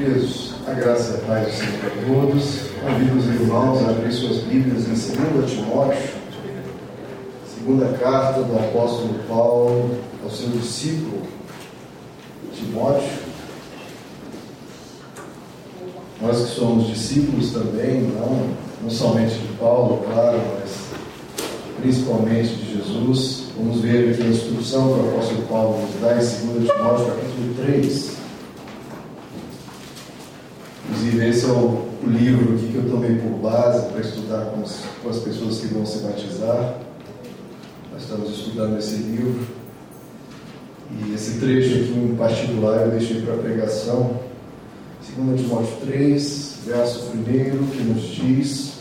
Queridos, a graça e a paz do Senhor para todos. Convido os irmãos a abrir suas Bíblias em 2 Timóteo, segunda carta do apóstolo Paulo ao seu discípulo Timóteo. Nós que somos discípulos também, não, não somente de Paulo, claro, mas principalmente de Jesus. Vamos ver aqui a instrução que o apóstolo Paulo nos dá em 2 Timóteo, capítulo 3. Inclusive, esse é o, livro que eu tomei por base para estudar com, os, com as pessoas que vão se batizar. Nós estamos estudando esse livro. E esse trecho aqui em particular eu deixei para pregação. 2 Timóteo 3, verso 1, que nos diz: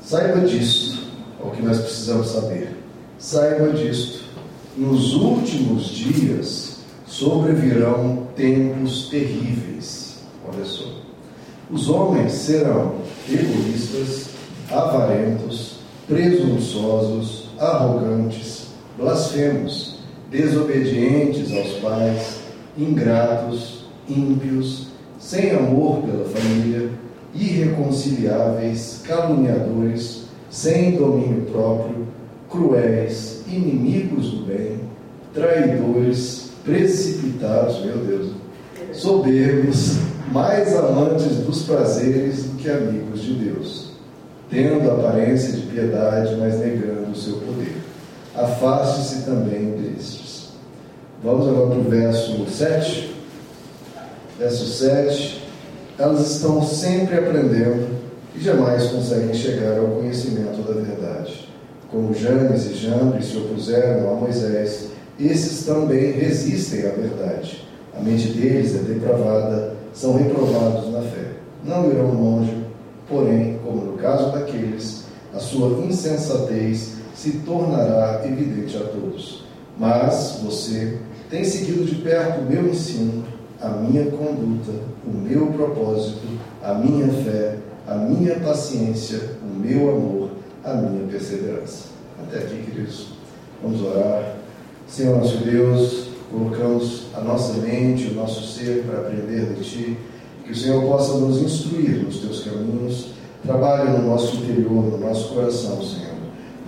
Saiba disto, é o que nós precisamos saber. Saiba disto, nos últimos dias sobrevirão tempos terríveis Só. Os homens serão egoístas, avarentos, presunçosos, arrogantes, blasfemos, desobedientes aos pais, ingratos, ímpios, sem amor pela família, irreconciliáveis, caluniadores, sem domínio próprio, cruéis, inimigos do bem, traidores, precipitados, meu Deus, soberbos, mais amantes dos prazeres do que amigos de Deus, tendo aparência de piedade, mas negando o seu poder. Afaste-se também destes. Vamos agora para o verso 7. Verso 7. Elas estão sempre aprendendo e jamais conseguem chegar ao conhecimento da verdade. Como Janes e Jambres se opuseram a Moisés, esses também resistem à verdade. A mente deles é depravada são reprovados na fé. Não irão longe, porém, como no caso daqueles, a sua insensatez se tornará evidente a todos. Mas você tem seguido de perto o meu ensino, a minha conduta, o meu propósito, a minha fé, a minha paciência, o meu amor, a minha perseverança. Até aqui, queridos. Vamos orar. Senhor nosso Deus, colocamos a nossa mente, o nosso ser para aprender de Ti, que o Senhor possa nos instruir nos Teus caminhos, trabalhe no nosso interior, no nosso coração, Senhor.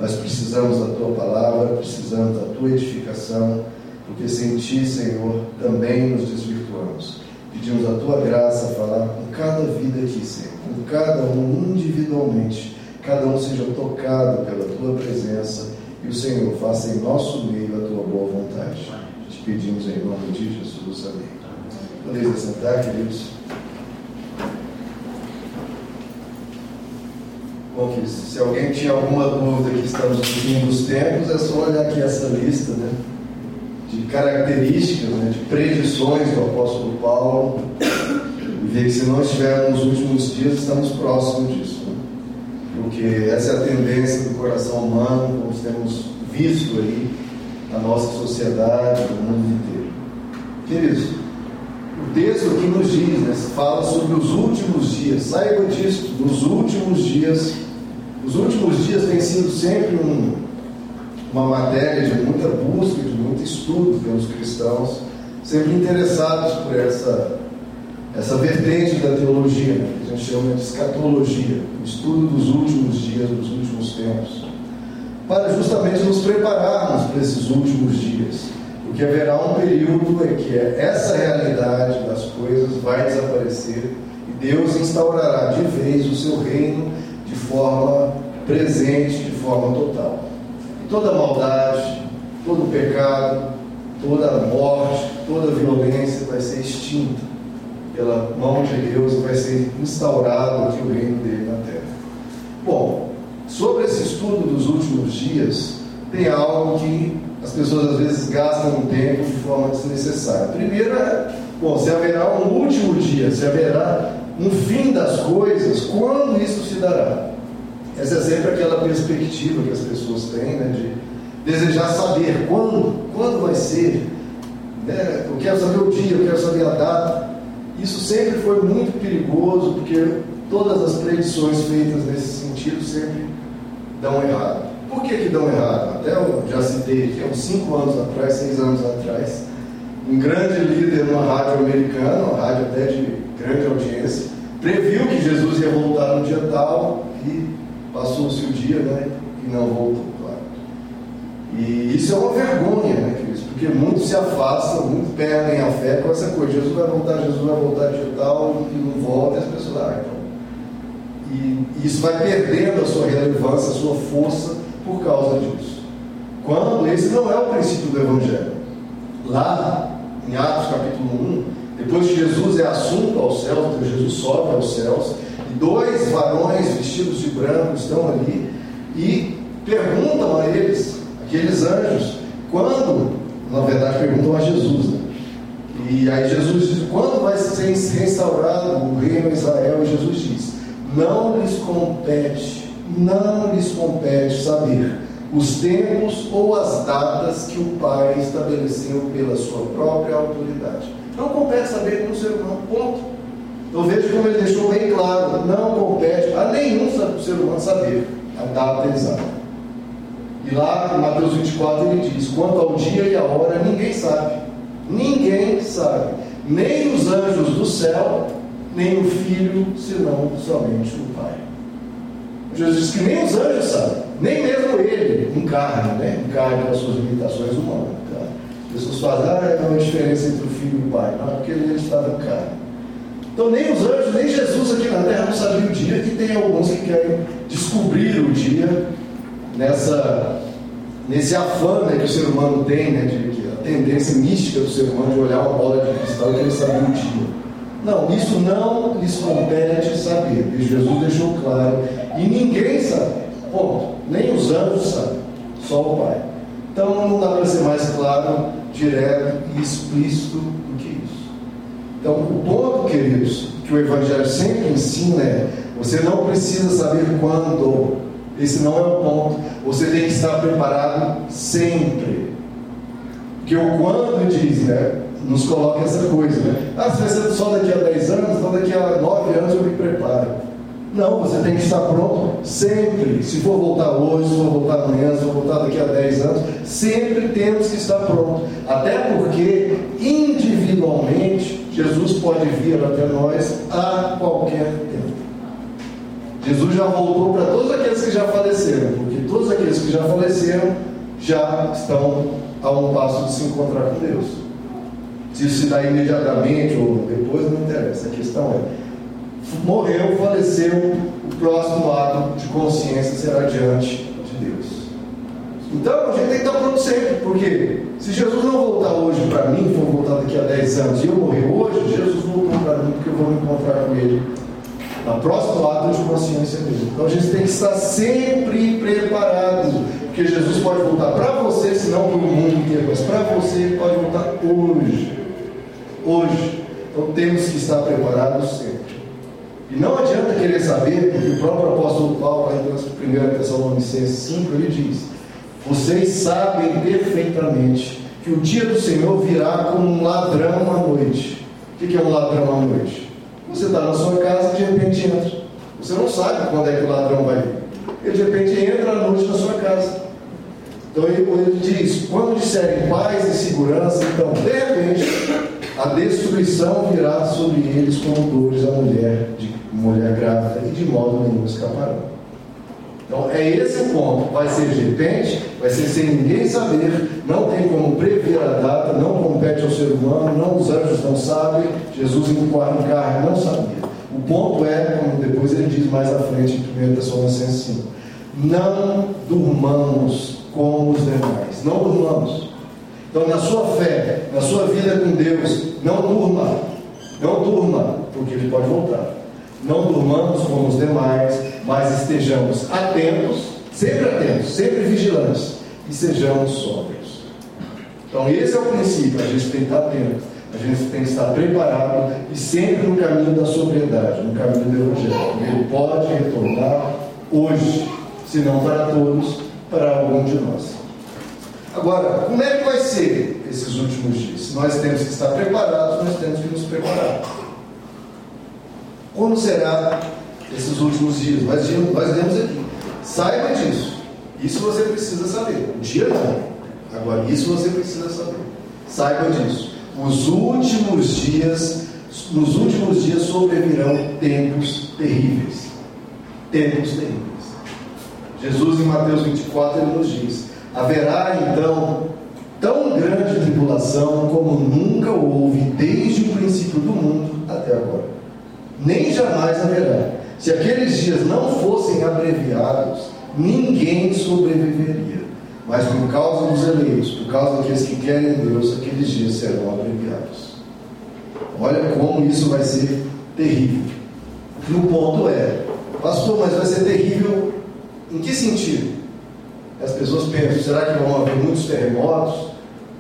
Nós precisamos da Tua palavra, precisamos da Tua edificação, porque sem Ti, Senhor, também nos desvirtuamos. Pedimos a Tua graça a falar com cada vida aqui, Senhor, com cada um individualmente, cada um seja tocado pela Tua presença. E o Senhor faça em nosso meio a Tua boa vontade pedimos em nome de Jesus. Amém. Podeis sentar, queridos. Bom, que se alguém tinha alguma dúvida que estamos no fim dos tempos, é só olhar aqui essa lista, né? De características, né, de predições do apóstolo Paulo, e ver que se não estivermos nos últimos dias, estamos próximos disso. Né? Porque essa é a tendência do coração humano, como temos visto aí na nossa sociedade, no mundo inteiro. Queridos, o texto aqui nos diz, né, fala sobre os últimos dias. Saiba disso, nos últimos dias. Os últimos dias têm sido sempre um, uma matéria de muita busca, de muito estudo pelos cristãos, sempre interessados por essa, essa vertente da teologia, né, que a gente chama de escatologia, o estudo dos últimos dias, dos últimos tempos para justamente nos prepararmos para esses últimos dias. Porque haverá um período em que essa realidade das coisas vai desaparecer e Deus instaurará de vez o seu reino de forma presente, de forma total. E toda maldade, todo pecado, toda morte, toda violência vai ser extinta pela mão de Deus e vai ser instaurado aqui o reino dele na terra. Bom, Sobre esse estudo dos últimos dias, tem algo que as pessoas às vezes gastam um tempo de forma desnecessária. Primeiro é, bom, se haverá um último dia, se haverá um fim das coisas, quando isso se dará? Essa é sempre aquela perspectiva que as pessoas têm, né, de desejar saber quando, quando vai ser. Né? Eu quero saber o dia, eu quero saber a data. Isso sempre foi muito perigoso, porque todas as predições feitas nesse sentido sempre dão errado. Por que, que dão errado? Até eu já citei aqui, uns 5 anos atrás, 6 anos atrás, um grande líder numa rádio americana, uma rádio até de grande audiência, previu que Jesus ia voltar no dia tal e passou-se o dia, né? E não voltou, claro. E isso é uma vergonha, né, queridos? Porque muitos se afastam, muitos perdem a fé com essa coisa. Jesus vai voltar, Jesus vai voltar dia tal e não volta, e as pessoas, ah, então. E isso vai perdendo a sua relevância, a sua força por causa disso. Quando esse não é o princípio do Evangelho. Lá, em Atos capítulo 1, depois que Jesus é assunto aos céus, então Jesus sobe aos céus, e dois varões vestidos de branco estão ali e perguntam a eles, aqueles anjos, quando, na verdade perguntam a Jesus, né? E aí Jesus diz, quando vai ser restaurado o reino de Israel? E Jesus diz, não lhes compete, não lhes compete saber os tempos ou as datas que o Pai estabeleceu pela sua própria autoridade. Não compete saber com o ser humano, ponto. Eu vejo como ele deixou bem claro, não compete a nenhum ser humano saber a data exata. E lá em Mateus 24 ele diz: quanto ao dia e a hora, ninguém sabe. Ninguém sabe. Nem os anjos do céu, nem o filho, senão somente o Pai. Jesus diz que nem os anjos sabem, nem mesmo ele encarna, né? encarna as suas limitações humanas. Tá? Pessoas fazem, ah, é uma diferença entre o filho e o pai. Não, porque ele estava em carne. Então nem os anjos, nem Jesus aqui na terra não sabia o dia, e tem alguns que querem descobrir o dia nessa, nesse afã né, que o ser humano tem, né, de, de, a tendência mística do ser humano de olhar uma bola de cristal e querer saber o dia. Não, isso não lhes compete saber. E Jesus deixou claro. E ninguém sabe. Nem os anjos sabem. Só o Pai. Então não dá para ser mais claro, direto e explícito do que isso. Então o ponto, queridos, que o Evangelho sempre ensina é: você não precisa saber quando. Esse não é o ponto. Você tem que estar preparado sempre. Porque o quando diz, né? Nos coloca essa coisa, né? Ah, se vai ser só daqui a 10 anos, então daqui a 9 anos eu me preparo. Não, você tem que estar pronto sempre. Se for voltar hoje, se for voltar amanhã, se for voltar daqui a 10 anos, sempre temos que estar pronto. Até porque, individualmente, Jesus pode vir até nós a qualquer tempo. Jesus já voltou para todos aqueles que já faleceram, porque todos aqueles que já faleceram já estão a um passo de se encontrar com Deus. Se se dá imediatamente ou depois, não interessa. A questão é: morreu, faleceu, o próximo ato de consciência será diante de Deus. Então a gente tem que estar pronto sempre, porque se Jesus não voltar hoje para mim, for voltar daqui a 10 anos e eu morrer hoje, Jesus voltou para mim porque eu vou me encontrar com Ele no próximo ato de consciência dele. Então a gente tem que estar sempre preparado, porque Jesus pode voltar para você, se não para o mundo inteiro, mas para você ele pode voltar hoje hoje. Então temos que estar preparados sempre. E não adianta querer saber, porque o próprio apóstolo Paulo, em 1 Tessalonicenses 5, ele diz: Vocês sabem perfeitamente que o dia do Senhor virá como um ladrão à noite. O que é um ladrão à noite? Você está na sua casa e de repente entra. Você não sabe quando é que o ladrão vai vir. Ele de repente entra à noite na sua casa. Então ele, ele diz: quando disserem paz e segurança, então de repente a destruição virá sobre eles como dores a mulher de mulher grávida e de modo nenhum escaparão. Então é esse o ponto. Vai ser de repente, vai ser sem ninguém saber, não tem como prever a data, não compete ao ser humano, não os anjos não sabem, Jesus em carne não sabia. O ponto é, como depois ele diz mais à frente em 1 Tessalonicenses 5, não durmamos como os demais, não durmamos. Então, na sua fé, na sua vida com Deus, não durma. Não durma, porque ele pode voltar. Não durmamos como os demais, mas estejamos atentos, sempre atentos, sempre vigilantes e sejamos sóbrios. Então, esse é o princípio. A gente tem que estar atento, a gente tem que estar preparado e sempre no caminho da sobriedade, no caminho do Evangelho. Ele pode retornar hoje, se não para todos, para algum de nós. Agora, como é que vai ser esses últimos dias? Nós temos que estar preparados, nós temos que nos preparar. Como será esses últimos dias? Nós, nós lemos aqui. Saiba disso. Isso você precisa saber. O dia não. Agora, isso você precisa saber. Saiba disso. os últimos dias, nos últimos dias sobrevirão tempos terríveis. Tempos terríveis. Jesus, em Mateus 24, ele nos diz: haverá então tão grande tribulação como nunca houve desde o princípio do mundo até agora. Nem jamais haverá. Se aqueles dias não fossem abreviados, ninguém sobreviveria. Mas por causa dos eleitos, por causa daqueles que querem Deus, aqueles dias serão abreviados. Olha como isso vai ser terrível. E o ponto é, pastor, mas vai ser terrível em que sentido? As pessoas pensam, será que vão haver muitos terremotos,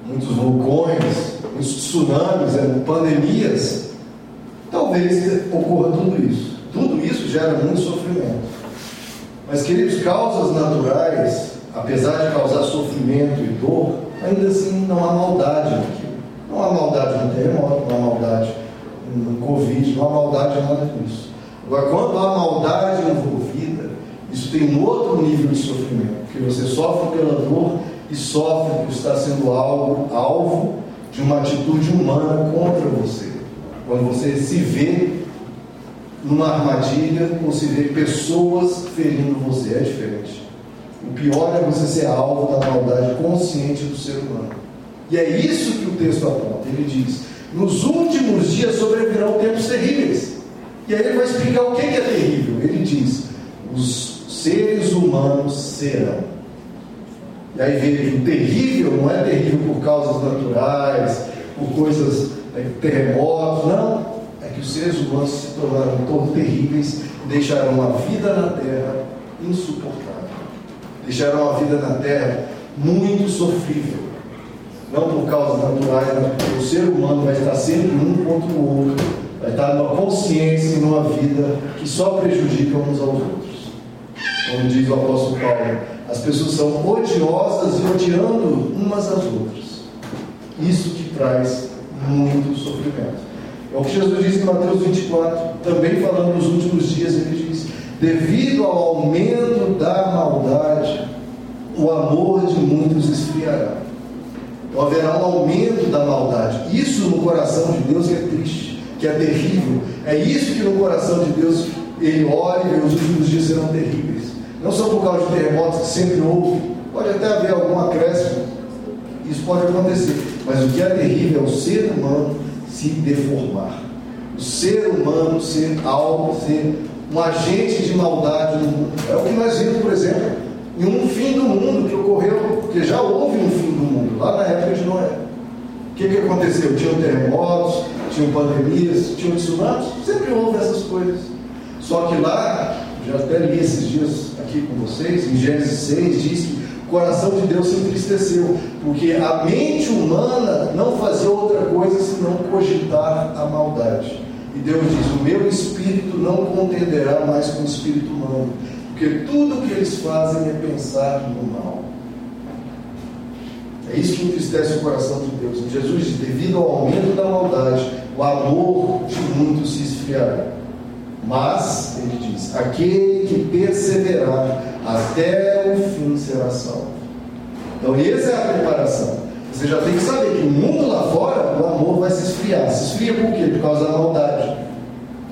muitos vulcões, muitos tsunamis, né, pandemias? Talvez ocorra tudo isso. Tudo isso gera muito sofrimento. Mas, queridos, causas naturais, apesar de causar sofrimento e dor, ainda assim não há maldade naquilo. Não há maldade no terremoto, não há maldade no Covid, não há maldade em nada disso. Agora, quando há maldade envolvida, isso tem um outro nível de sofrimento, porque você sofre pela dor e sofre por estar sendo alvo, alvo de uma atitude humana contra você. Quando você se vê numa armadilha ou se vê pessoas ferindo você, é diferente. O pior é você ser alvo da maldade consciente do ser humano. E é isso que o texto aponta. Ele diz: nos últimos dias sobrevirão tempos terríveis. E aí ele vai explicar o que é terrível. Ele diz: os seres humanos serão. E aí veja, o terrível não é terrível por causas naturais, por coisas, é, terremotos, não. É que os seres humanos se tornaram tão terríveis deixarão a vida na terra insuportável. Deixarão a vida na terra muito sofrível. Não por causas naturais, mas porque o ser humano vai estar sempre um contra o outro, vai estar numa consciência e numa vida que só prejudica uns aos outros como diz o apóstolo Paulo, as pessoas são odiosas e odiando umas às outras. Isso que traz muito sofrimento. É o que Jesus diz em Mateus 24, também falando nos últimos dias, ele diz: devido ao aumento da maldade, o amor de muitos esfriará. Então haverá um aumento da maldade. Isso no coração de Deus que é triste, que é terrível. É isso que no coração de Deus ele olha e os últimos dias serão terríveis. Não só por causa de terremotos que sempre houve, pode até haver algum acréscimo, isso pode acontecer, mas o que é terrível é o ser humano se deformar, o ser humano ser algo, ser um agente de maldade no mundo. É o que nós vimos, por exemplo, em um fim do mundo que ocorreu, porque já houve um fim do mundo, lá na época de Noé. O que, que aconteceu? Tinham terremotos, tinham pandemias, tinham tsunamis, sempre houve essas coisas. Só que lá, já até li esses dias aqui com vocês, em Gênesis 6, diz que o coração de Deus se entristeceu, porque a mente humana não fazia outra coisa senão cogitar a maldade. E Deus diz: O meu espírito não contenderá mais com o espírito humano, porque tudo o que eles fazem é pensar no mal. É isso que entristece o coração de Deus. Jesus diz: devido ao aumento da maldade, o amor de muitos se esfriará. Mas, ele diz: aquele que perseverar até o fim será salvo. Então, essa é a preparação. Você já tem que saber que o mundo lá fora, o amor vai se esfriar. Se esfria por quê? Por causa da maldade.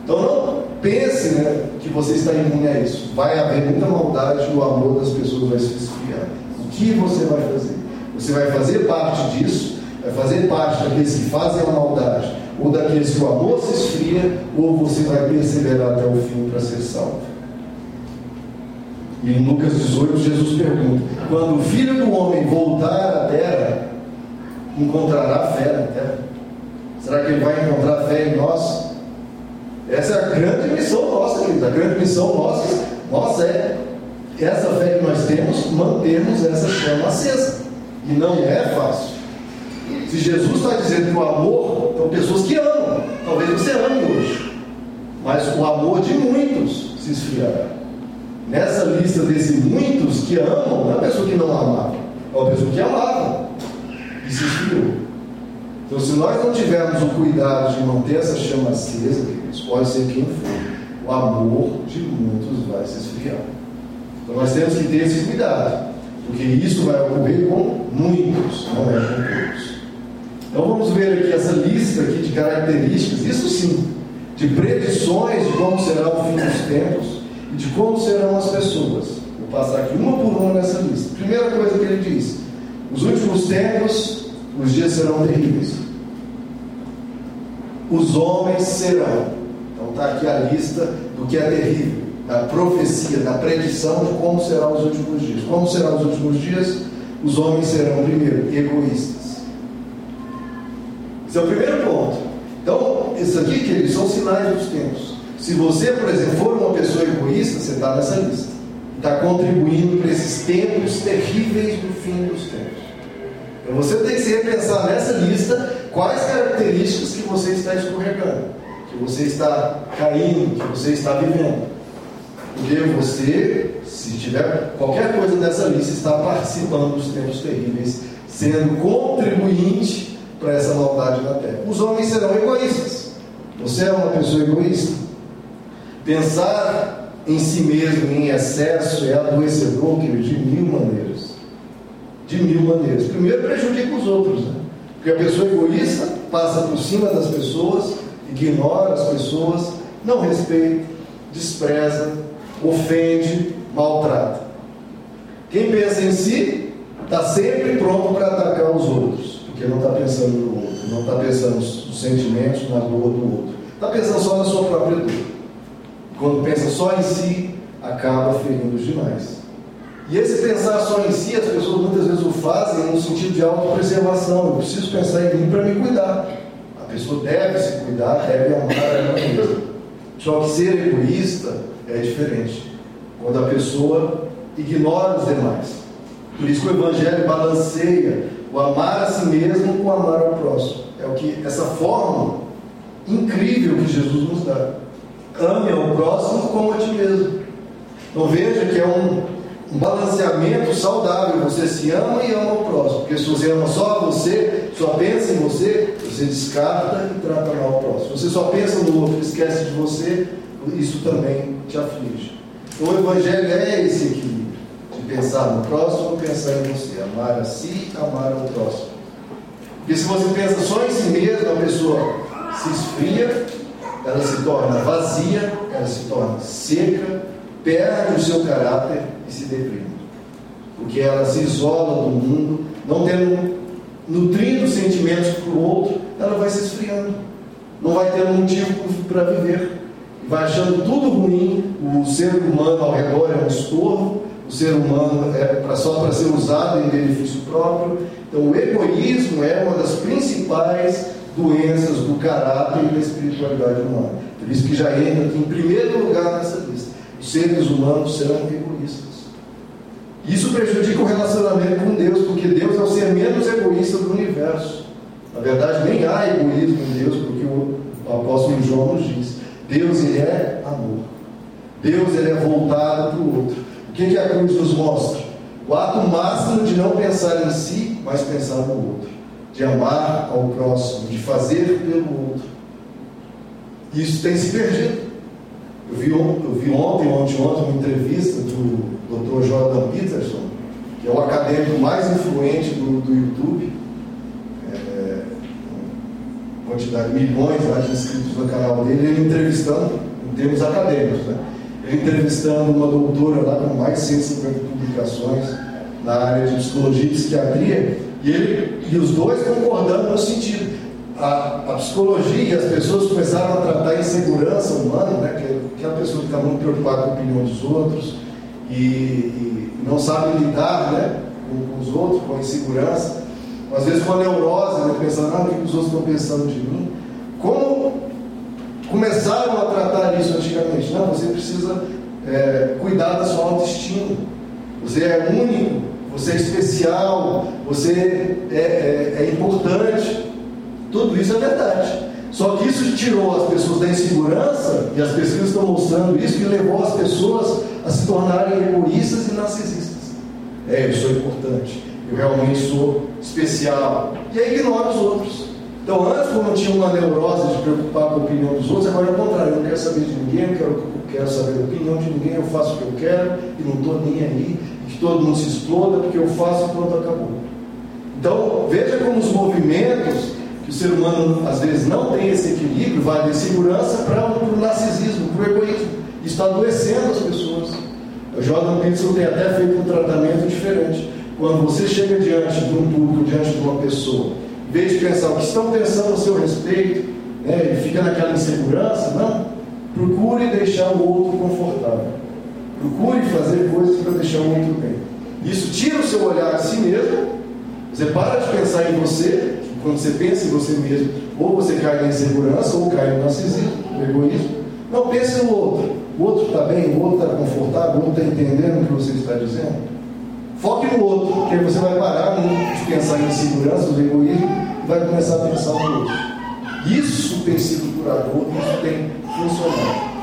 Então, não pense né, que você está imune a isso. Vai haver muita maldade e o amor das pessoas vai se esfriar. O que você vai fazer? Você vai fazer parte disso, vai fazer parte daqueles que fazem a maldade ou daqueles que o amor se esfria, ou você vai perseverar até o fim para ser salvo. E em Lucas 18, Jesus pergunta: quando o filho do homem voltar à terra, encontrará fé na terra? Será que ele vai encontrar fé em nós? Essa é a grande missão nossa, queridos. A grande missão nossa, nossa é essa fé que nós temos, mantermos essa chama acesa. E não é fácil. Se Jesus está dizendo que o amor, são pessoas que amam. Talvez você ame hoje. Mas o amor de muitos se esfriará. Nessa lista desses muitos que amam, não é a pessoa que não amava, é uma pessoa que amava e se esfriou. Então, se nós não tivermos o cuidado de manter essa chama acesa, pode ser quem for, o amor de muitos vai se esfriar. Então, nós temos que ter esse cuidado, porque isso vai ocorrer com muitos, não é com todos. Então vamos ver aqui essa lista aqui de características, isso sim, de predições de como será o fim dos tempos e de como serão as pessoas. Vou passar aqui uma por uma nessa lista. Primeira coisa que ele diz: os últimos tempos, os dias serão terríveis. Os homens serão. Então está aqui a lista do que é terrível, da profecia, da predição de como serão os últimos dias. Como serão os últimos dias? Os homens serão, primeiro, egoístas. Esse é o primeiro ponto. Então, isso aqui, queridos, são sinais dos tempos. Se você, por exemplo, for uma pessoa egoísta, você está nessa lista. Está contribuindo para esses tempos terríveis do fim dos tempos. Então você tem que se repensar nessa lista quais características que você está escorregando, que você está caindo, que você está vivendo. Porque você, se tiver qualquer coisa dessa lista, está participando dos tempos terríveis, sendo contribuinte para essa maldade na terra. Os homens serão egoístas. Você é uma pessoa egoísta. Pensar em si mesmo em excesso é adoecedor, querido, de mil maneiras. De mil maneiras. Primeiro, prejudica os outros, né? Porque a pessoa egoísta passa por cima das pessoas, ignora as pessoas, não respeita, despreza, ofende, maltrata. Quem pensa em si está sempre pronto para atacar os outros, porque não está pensando no outro, não está pensando nos sentimentos, na dor do outro. Está pensando só na sua própria dor. Quando pensa só em si, acaba ferindo os demais. E esse pensar só em si, as pessoas muitas vezes o fazem no sentido de autopreservação. Eu preciso pensar em mim para me cuidar. A pessoa deve se cuidar, deve amar ela mesma. Só que ser egoísta é diferente. Quando a pessoa ignora os demais. Por isso que o Evangelho balanceia o amar a si mesmo o amar ao próximo. É o que essa forma incrível que Jesus nos dá. Ame ao próximo como a ti mesmo. Então veja que é um, um balanceamento saudável. Você se ama e ama o próximo. Porque se você ama só você, só pensa em você, você descarta e trata mal o próximo. Você só pensa no outro, esquece de você, isso também te aflige. Então o Evangelho é esse equilíbrio. Pensar no próximo, pensar em você. Amar a si, amar ao próximo. Porque se você pensa só em si mesmo, a pessoa se esfria ela se torna vazia, ela se torna seca, perde o seu caráter e se deprime. Porque ela se isola do mundo, não tendo, nutrindo sentimentos para o outro, ela vai se esfriando. Não vai ter motivo para viver. Vai achando tudo ruim, o ser humano ao redor é um estorvo, o ser humano é só para ser usado em benefício próprio. Então, o egoísmo é uma das principais doenças do caráter e da espiritualidade humana. Por isso que já entra aqui em primeiro lugar nessa lista. Os seres humanos serão egoístas. Isso prejudica o relacionamento com Deus, porque Deus é o ser menos egoísta do universo. Na verdade, nem há egoísmo em Deus, porque o apóstolo João nos diz: Deus ele é amor. Deus ele é voltado para o outro. Que, que a cruz nos mostra? O ato máximo de não pensar em si, mas pensar no outro de amar ao próximo, de fazer pelo outro. Isso tem se perdido. Eu vi, eu vi ontem, ontem, ontem, uma entrevista do Dr. Jordan Peterson, que é o acadêmico mais influente do, do YouTube, é, quantidade de milhões de inscritos no canal dele, ele entrevistando, em termos acadêmicos, né? Entrevistando uma doutora lá com mais de 150 publicações na área de psicologia e psiquiatria, e, ele, e os dois concordando no sentido. A, a, psicologia e as pessoas começaram a tratar a insegurança humana, né, que, que é a pessoa que está muito preocupada com a opinião dos outros e, e não sabe lidar né, com, com, os outros, com a insegurança, às vezes com a neurose, né, pensando, ah, o que os outros estão pensando de mim. Como começaram a tratar isso antigamente? Não, você precisa é, cuidar da sua autoestima. Você é único, você é especial, você é, é, é importante. Tudo isso é verdade. Só que isso tirou as pessoas da insegurança, e as pesquisas estão mostrando isso, que levou as pessoas a se tornarem egoístas e narcisistas. É, eu sou importante, eu realmente sou especial. E aí ignora os outros. Então, antes, como tinha uma neurose de preocupar com a opinião dos outros, agora é o contrário. Eu não quero saber de ninguém, eu quero, eu quero saber a opinião de ninguém, eu faço o que eu quero e não estou nem aí que todo mundo se exploda, porque eu faço e pronto, acabou. Então, veja como os movimentos, que o ser humano às vezes não tem esse equilíbrio, vai da insegurança para o narcisismo, para o egoísmo. Está adoecendo as pessoas. O Jordan Peterson tem até feito um tratamento diferente. Quando você chega diante de um público, diante de uma pessoa, vez de pensar o que estão pensando a seu respeito, né, e fica naquela insegurança, não. Procure deixar o outro confortável. Procure fazer coisas para deixar o outro bem. Isso tira o seu olhar de si mesmo. Você para de pensar em você. Quando você pensa em você mesmo, ou você cai na insegurança, ou cai no narcisismo, no egoísmo. Não pense no outro. O outro está bem, o outro está confortável, o outro está entendendo o que você está dizendo. Foque no outro, porque aí você vai parar de pensar em insegurança, no egoísmo, vai começar a pensar no outro. Isso tem sido curador, isso tem funcionado.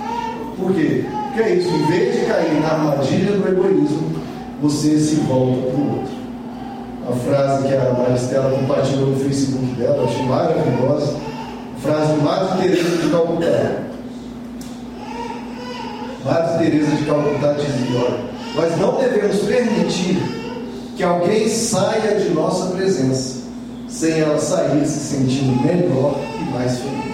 Por quê? Porque é isso, em vez de cair na armadilha do egoísmo, você se volta para o outro. A frase que a Maristela compartilhou no Facebook dela, eu achei maravilhosa. Frase de Madre de Calcutá. Madre Teresa de Calcutá dizia, olha, nós não devemos permitir que alguém saia de nossa presença sem ela sair se sentindo melhor e mais feliz.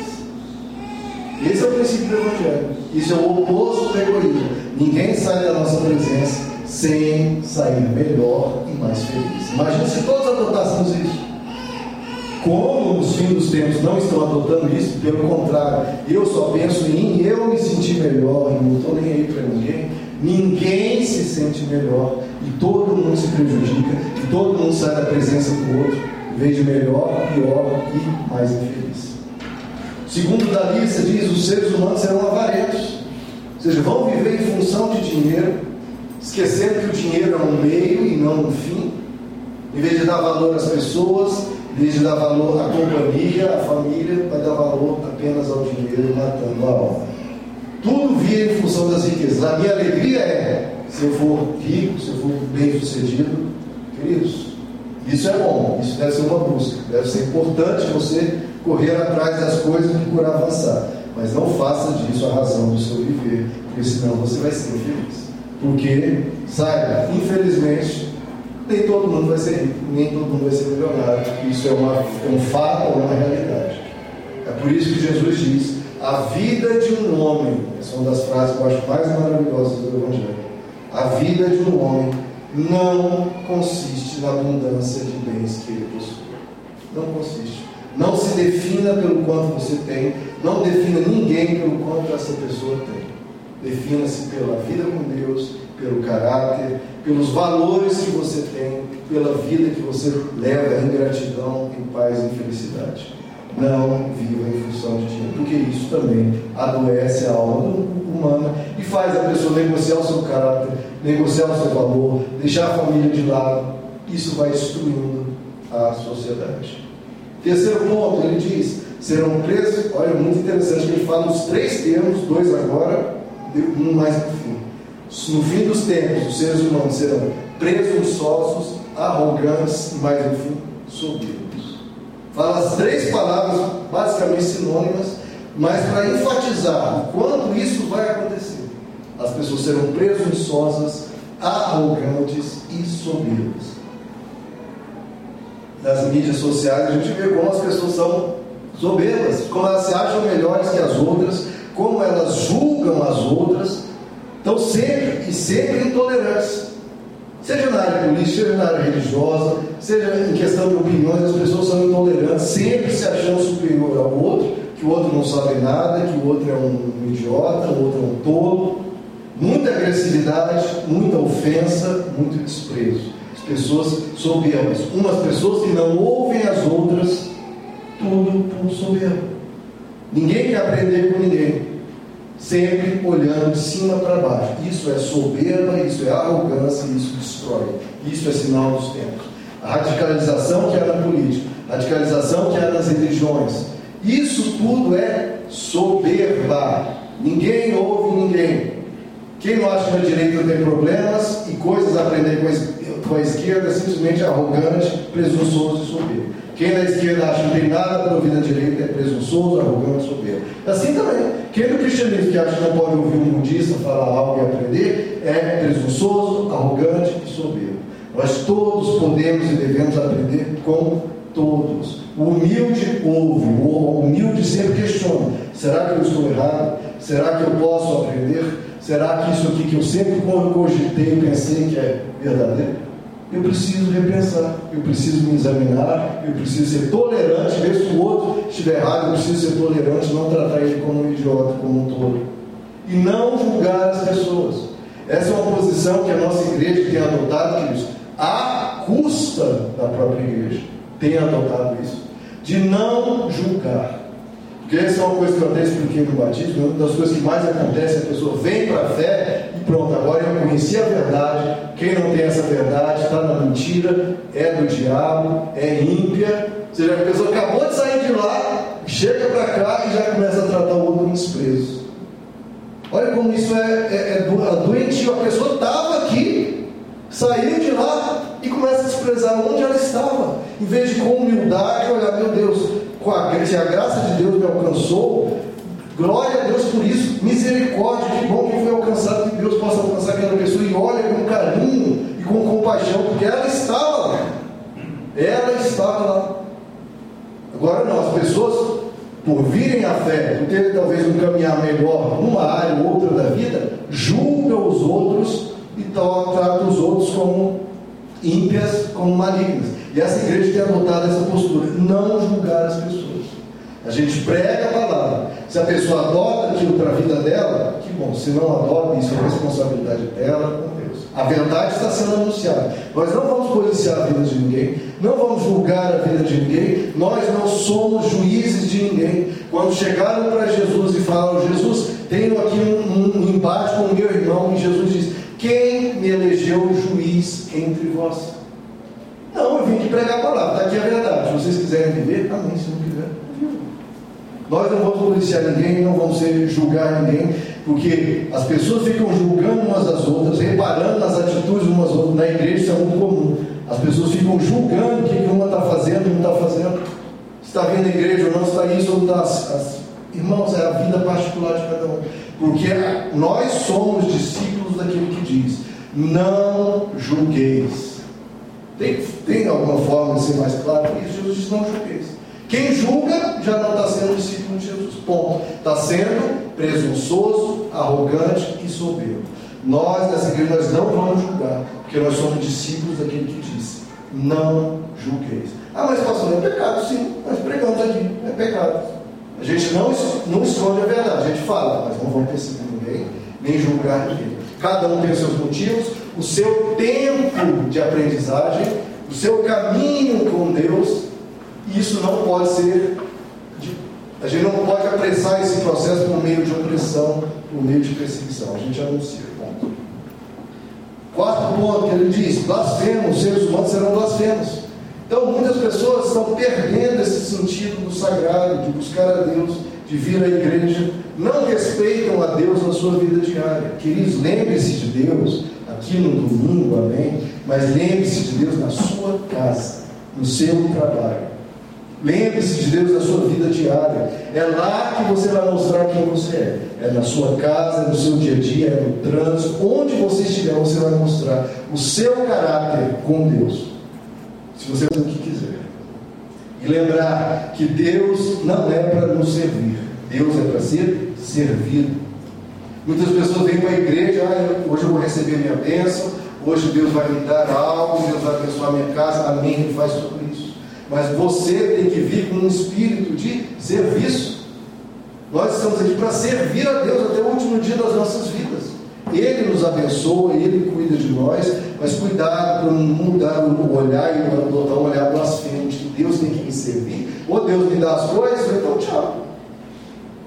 Esse é o princípio do Evangelho. Isso é o oposto do egoísmo. Ninguém sai da nossa presença sem sair melhor e mais feliz. Imagina se todos adotássemos isso. Como nos fins dos tempos não estão adotando isso, pelo contrário, eu só penso em eu me sentir melhor e não estou nem aí para ninguém. Ninguém se sente melhor e todo mundo se prejudica e todo mundo sai da presença do outro, veja melhor, pior e mais infeliz. Segundo da lista diz, os seres humanos serão avarentos, ou seja, vão viver em função de dinheiro, esquecendo que o dinheiro é um meio e não um fim. Em vez de dar valor às pessoas, em vez de dar valor à companhia, à família, vai dar valor apenas ao dinheiro, matando a alma. Tudo via em função das riquezas. A minha alegria é, se eu for rico, se eu for bem sucedido, queridos, isso é bom, isso deve ser uma busca, deve ser importante você correr atrás das coisas por avançar. Mas não faça disso a razão do seu viver, porque senão você vai ser infeliz. Porque, saiba, infelizmente, nem todo mundo vai ser rico, nem todo mundo vai ser milionário. Isso é, uma, é um fato, é uma realidade. É por isso que Jesus diz: a vida de um homem, essa é uma das frases que eu acho mais maravilhosas do Evangelho. A vida de um homem não consiste na abundância de bens que ele possui. Não consiste. Não se defina pelo quanto você tem, não defina ninguém pelo quanto essa pessoa tem. Defina-se pela vida com Deus, pelo caráter, pelos valores que você tem, pela vida que você leva em gratidão, em paz e felicidade. Não viva em função de dinheiro, porque isso também adoece a alma humana e faz a pessoa negociar o seu caráter, negociar o seu valor, deixar a família de lado. Isso vai destruindo a sociedade. Terceiro ponto, ele diz: serão presos. Olha, muito interessante que ele fala os três termos, dois agora, um mais no fim. No fim dos tempos, os seres humanos serão presunçosos, arrogantes e, mais no fim, soberbos. Fala as três palavras basicamente sinônimas, mas para enfatizar o quanto isso vai acontecer. As pessoas serão presunçosas, arrogantes e soberbas das mídias sociais, a gente vê como as pessoas são soberbas, como elas se acham melhores que as outras, como elas julgam as outras, estão sempre e sempre intolerantes. Seja na área política, seja na área religiosa, seja em questão de opiniões, as pessoas são intolerantes, sempre se achando superior ao outro, que o outro não sabe nada, que o outro é um idiota, o outro é um tolo. Muita agressividade, muita ofensa, muito desprezo pessoas soberbas. Umas pessoas que não ouvem as outras, tudo por soberba. Ninguém quer aprender com ninguém. Sempre olhando de cima para baixo. Isso é soberba, isso é arrogância, isso destrói. Isso é sinal dos tempos. A radicalização que há na política, a radicalização que há nas religiões. Isso tudo é soberba. Ninguém ouve ninguém. Quem não acha que a direita tem problemas e coisas a aprender com a esquerda é simplesmente arrogante, presunçoso e soberbo. Quem na esquerda acha que tem nada para ouvir na direita é presunçoso, arrogante e soberbo. Assim também, quem no cristianismo que acha que não pode ouvir um budista falar algo e aprender é presunçoso, arrogante e soberbo. Nós todos podemos e devemos aprender com todos. O humilde ouve, o humilde sempre questiona: será que eu estou errado? Será que eu posso aprender? Será que isso aqui que eu sempre cogitei pensei que é verdadeiro? Eu preciso repensar, eu preciso me examinar, eu preciso ser tolerante, ver se o outro estiver errado, eu preciso ser tolerante, não tratar ele como um idiota, como um tolo. E não julgar as pessoas. Essa é uma posição que a nossa igreja tem adotado, queridos, à custa da própria igreja. Tem adotado isso. De não julgar. Porque essa é uma coisa que eu até expliquei no batismo, uma das coisas que mais acontece, a pessoa vem para a fé e pronto, agora eu conheci a verdade, quem não tem essa verdade está na mentira, é do diabo, é ímpia. Ou seja, a pessoa acabou de sair de lá, chega para cá e já começa a tratar o outro com desprezo. Olha como isso é, é, é doentio. A pessoa estava aqui, saiu de lá e começa a desprezar onde ela estava. Em vez de com humildade olhar, meu Deus, a, se a graça de Deus me alcançou, glória a Deus por isso, misericórdia, que bom que foi alcançado, que Deus possa alcançar aquela pessoa e olha com carinho e com compaixão, porque ela estava lá. Ela estava lá. Agora não, as pessoas, por virem à fé, por terem talvez um caminhar melhor numa área ou outra da vida, julgam os outros e tratam os outros como ímpias, como malignas. E essa igreja tem adotado essa postura, não julgar as pessoas. A gente prega a palavra. Se a pessoa adota aquilo para a vida dela, que bom. Se não adota, isso é responsabilidade dela com Deus. A verdade está sendo anunciada. Nós não vamos policiar a vida de ninguém, não vamos julgar a vida de ninguém, nós não somos juízes de ninguém. Quando chegaram para Jesus e falaram, Jesus, tenho aqui um, um, embate com o meu irmão, e Jesus diz: Quem me elegeu juiz entre vós? Eu vim aqui pregar a palavra, está aqui a verdade. Se vocês quiserem viver, amém. Se não quiser. Nós não vamos policiar ninguém, não vamos julgar ninguém, porque as pessoas ficam julgando umas às outras, reparando nas atitudes umas outras. Na igreja isso é muito comum. As pessoas ficam julgando o que uma está fazendo e não está fazendo. Está vindo à igreja ou não, está isso ou não está. Irmãos, é a vida particular de cada um. Porque nós somos discípulos daquele que diz: não julgueis tem, tem alguma forma de ser mais claro que isso? Jesus não julgueis. Quem julga já não está sendo discípulo de Jesus. Ponto. Está sendo presunçoso, arrogante e soberbo. Nós, nessa igreja, nós não vamos julgar, porque nós somos discípulos daquele que disse: não julgueis. Ah, mas pastor, é pecado, sim. Nós pregamos aqui, é pecado. A gente não, não esconde a verdade, a gente fala, mas não vamos perseguir ninguém, nem julgar ninguém. Cada um tem os seus motivos, o seu tempo de aprendizagem, o seu caminho com Deus, e isso não pode ser. A gente não pode apressar esse processo por meio de opressão, por meio de perseguição. A gente anuncia. Ponto. Quarto ponto que ele diz: blasfemos, os seres humanos serão blasfemos. Então, muitas pessoas estão perdendo esse sentido do sagrado, de buscar a Deus, de vir à igreja, não respeitam a Deus na sua vida diária. Queridos, lembre-se de Deus aqui no domingo, amém? Mas lembre-se de Deus na sua casa, no seu trabalho. Lembre-se de Deus na sua vida diária. É lá que você vai mostrar quem você é. É na sua casa, é no seu dia a dia, é no trânsito. Onde você estiver, você vai mostrar o seu caráter com Deus. Se você fazer o que quiser. E lembrar que Deus não é para nos servir. Deus é para ser servido. Muitas pessoas vêm para a igreja, ah, hoje eu vou receber minha bênção, hoje Deus vai me dar algo, Deus vai abençoar minha casa, amém, Ele faz tudo isso. Mas você tem que vir com um espírito de serviço. Nós estamos aqui para servir a Deus até o último dia das nossas vidas. Ele nos abençoa, Ele cuida de nós, mas cuidado para não mudar o olhar e adotar um olhar blasfemo de Deus tem que me servir, ou Deus me dá as coisas, então tchau.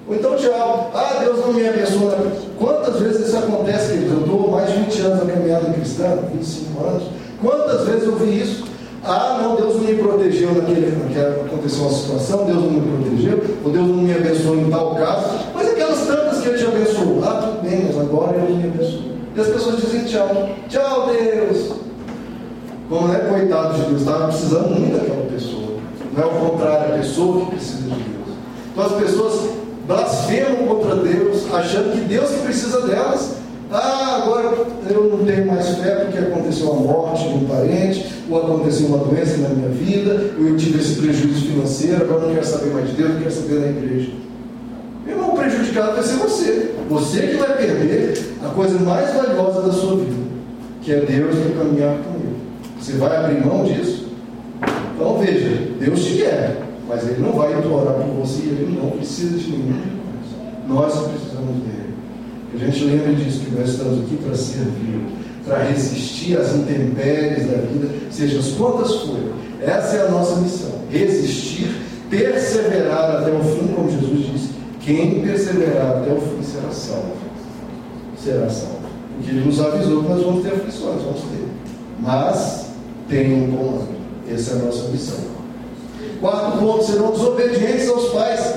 Ou então tchau. Ah, Deus não me abençoa. Quantas vezes isso acontece? Eu estou mais de 20 anos na caminhada cristã, 25 anos. Quantas vezes eu vi isso? Ah, não, Deus não me protegeu naquele, naquele aconteceu uma situação, Deus não me protegeu, ou Deus não me abençoou em tal caso. Mas aquelas tantas que Ele te abençoou, ah, tudo bem, mas agora Ele me abençoou. E as pessoas dizem tchau, tchau Deus. Como é coitado de Deus, estava precisando muito daquela pessoa. Não é o contrário, a pessoa que precisa de Deus. Então as pessoas blasfemam contra Deus, achando que Deus que precisa delas. Ah, agora eu não tenho mais fé porque aconteceu a morte de um parente, ou aconteceu uma doença na minha vida, ou eu tive esse prejuízo financeiro, agora não quero saber mais de Deus, não quero saber da igreja. Meu irmão, prejudicado vai ser você. Você que vai perder a coisa mais valiosa da sua vida, que é Deus e caminhar com Ele. Você vai abrir mão disso? Então veja, Deus te quer, mas Ele não vai orar por você, Ele não precisa de nenhum de nós. Nós precisamos dele. A gente lembre disso, que nós estamos aqui para servir, para resistir às intempéries da vida, seja as quantas forem. Essa é a nossa missão. Resistir, perseverar até o fim, como Jesus disse. Quem perseverar até o fim será salvo. Será salvo. Porque ele nos avisou que nós vamos ter aflições, vamos ter. Mas tenham um comando. Essa é a nossa missão. Quarto ponto, serão desobedientes aos pais.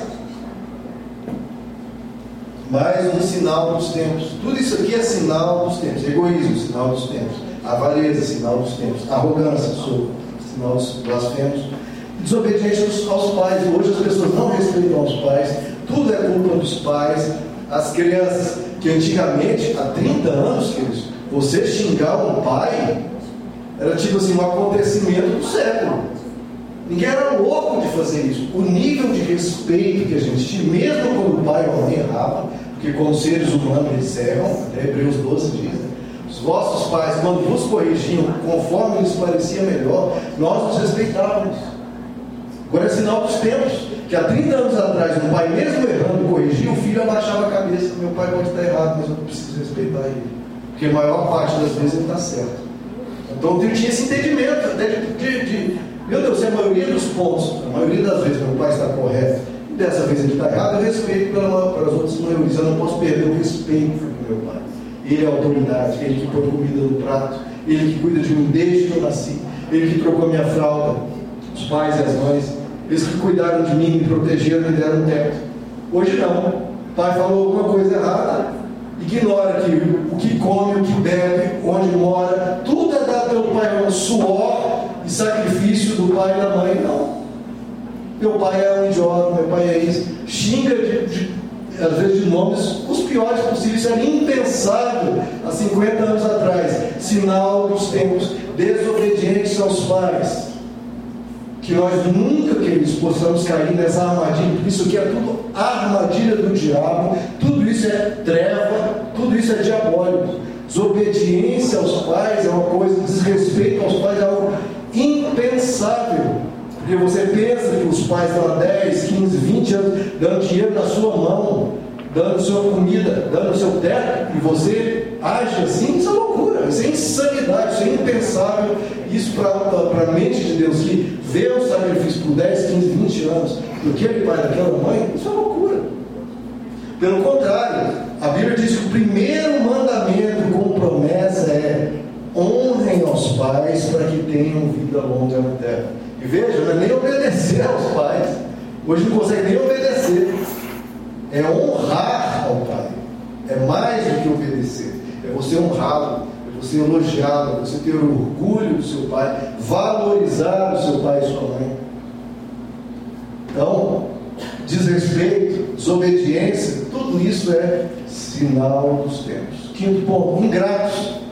Mais um sinal dos tempos. Tudo isso aqui é sinal dos tempos. Egoísmo, sinal dos tempos. Avareza, sinal dos tempos. Arrogância, sinal dos blasfemos. Desobediência aos pais. Hoje as pessoas não respeitam os pais. Tudo é culpa dos pais. As crianças, que antigamente, há 30 anos, queridos, você xingar um pai era tipo assim, um acontecimento do século. Ninguém era louco de fazer isso. O nível de respeito que a gente tinha, mesmo quando o pai ou a mãe errava, porque como seres humanos eles erram, até Hebreus 12 diz, né? os vossos pais, quando vos corrigiam conforme lhes parecia melhor, nós nos respeitávamos. Agora é sinal dos tempos, que há 30 anos atrás, um pai mesmo errando, corrigia, o filho abaixava a cabeça, meu pai pode estar errado, mas eu preciso respeitar ele. Porque a maior parte das vezes ele está certo. Então eu tinha esse entendimento até de, de, de, meu Deus, se a maioria dos pontos, a maioria das vezes meu pai está correto, e dessa vez ele está errado, eu respeito pela, pelas outras maiorias, eu não posso perder o respeito do meu pai. Ele é autoridade, ele que põe comida no prato, ele que cuida de mim desde que eu nasci, ele que trocou minha fralda, os pais e as mães, eles que cuidaram de mim, me protegeram, me deram teto. Hoje não. O pai falou alguma coisa errada, ignora que o que come, o que bebe, onde mora, tudo é dado pelo pai, é um suor e sacrifício do pai e da mãe. Não. Meu pai é um idiota, meu pai é isso. Xinga de, de, às vezes de nomes os piores possíveis. Isso era impensável há 50 anos atrás. Sinal dos tempos desobedientes aos pais que nós nunca, queridos, possamos cair nessa armadilha. Isso aqui é tudo armadilha do diabo, tudo isso é treva, tudo isso é diabólico. Desobediência aos pais é uma coisa, desrespeito aos pais é algo impensável. Porque você pensa que os pais estão há 10, 15, 20 anos dando dinheiro na sua mão, dando sua comida, dando seu teto, e você age assim, isso é loucura, isso é insanidade, isso é impensável. Isso para a mente de Deus que vê o sacrifício por 10, 15, 20 anos do que ele pai daquela mãe, isso é loucura. Pelo contrário, a Bíblia diz que o primeiro mandamento com promessa é honrem aos pais para que tenham vida longa na terra. E veja, não é nem obedecer aos pais. Hoje não consegue nem obedecer. É honrar ao pai. É mais do que obedecer. É você honrá-lo, é você elogiá-lo, é você ter orgulho do seu pai, valorizar o seu pai e sua mãe. Então, desrespeito, desobediência, tudo isso é sinal dos tempos. Quinto ponto, ingratos.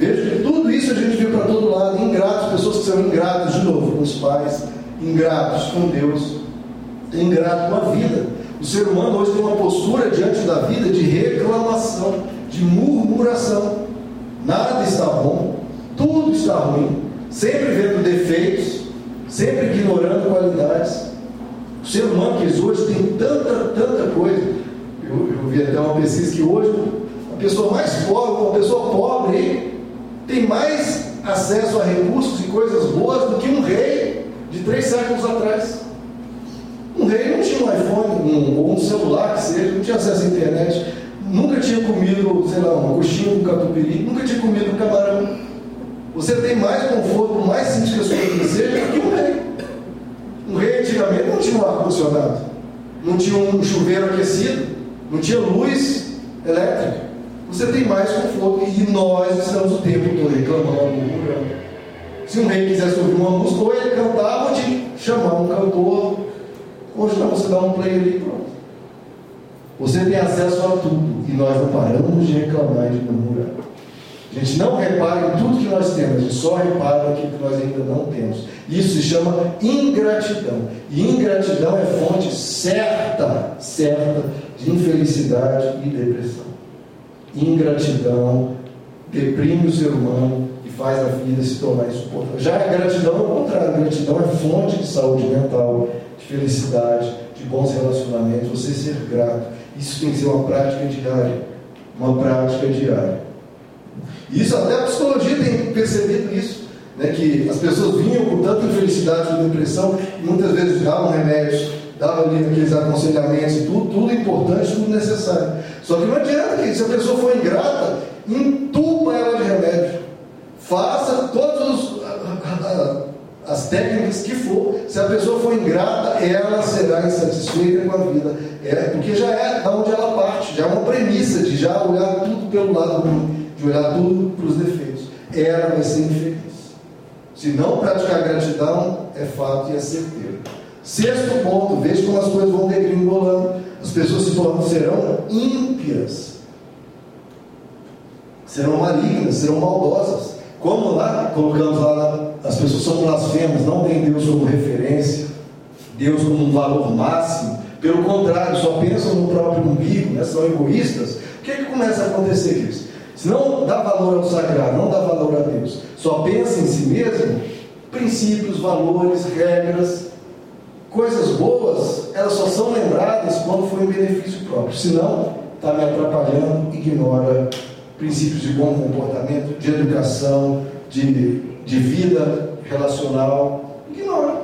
Veja que tudo isso a gente vê para todo lado, ingratos, pessoas que são ingratas de novo com os pais, ingratos com Deus, ingrato com a vida. O ser humano hoje tem uma postura diante da vida de reclamação, de murmuração. Nada está bom, tudo está ruim, sempre vendo defeitos, sempre ignorando qualidades. O ser humano que hoje tem tanta, tanta coisa. Eu, eu vi até uma pesquisa que hoje a pessoa mais pobre, uma pessoa pobre, tem mais acesso a recursos e coisas boas do que um rei de três séculos atrás. Um rei não tinha um iPhone um, ou um celular que seja, não tinha acesso à internet, nunca tinha comido, sei lá, uma coxinha com catupiry, nunca tinha comido um camarão. Você tem mais conforto, mais simples que a sua vida seja, do que um rei. Um rei antigamente não tinha um ar-condicionado, não tinha um chuveiro aquecido, não tinha luz elétrica. Você tem mais conforto e nós estamos o tempo todo reclamando, murmurando. Se um rei quisesse ouvir uma música, ou ele cantava, te chamar um cantor, hoje não, você dá um play ali e pronto. Você tem acesso a tudo e nós não paramos de reclamar e de murmurar. A gente não repara em tudo que nós temos, a gente só repara naquilo que nós ainda não temos. Isso se chama ingratidão. E ingratidão é fonte certa, certa de infelicidade e depressão. Ingratidão deprime o ser humano e faz a vida se tornar insuportável. Já a gratidão é o contrário, a gratidão é fonte de saúde mental, de felicidade, de bons relacionamentos, você ser grato. Isso tem que ser uma prática diária. Uma prática diária. Isso até a psicologia tem percebido isso, né, que as pessoas vinham com tanta infelicidade e depressão, e muitas vezes davam remédios, davam ali aqueles aconselhamentos, tudo, tudo importante, tudo necessário. Só que não adianta que se a pessoa for ingrata, entupa ela de remédio. Faça todas as técnicas que for, se a pessoa for ingrata, ela será insatisfeita com a vida. É, porque já é da onde ela parte, já é uma premissa de já olhar tudo pelo lado ruim de olhar tudo para os defeitos. Ela vai ser infeliz. Se não praticar gratidão, é fato e é certeiro. Sexto ponto, veja como as coisas vão degringolando. As pessoas se tornam, serão ímpias. Serão malignas, serão maldosas. Como lá, colocamos lá, as pessoas são blasfemas, não tem Deus como referência, Deus como um valor máximo. Pelo contrário, só pensam no próprio umbigo, né? são egoístas. O que, é que começa a acontecer, Cristo? Se não dá valor ao sagrado, não dá valor a Deus, só pensa em si mesmo, princípios, valores, regras, coisas boas, elas só são lembradas quando for em benefício próprio. Senão, está me atrapalhando, ignora princípios de bom comportamento, de educação, de, de vida relacional, ignora.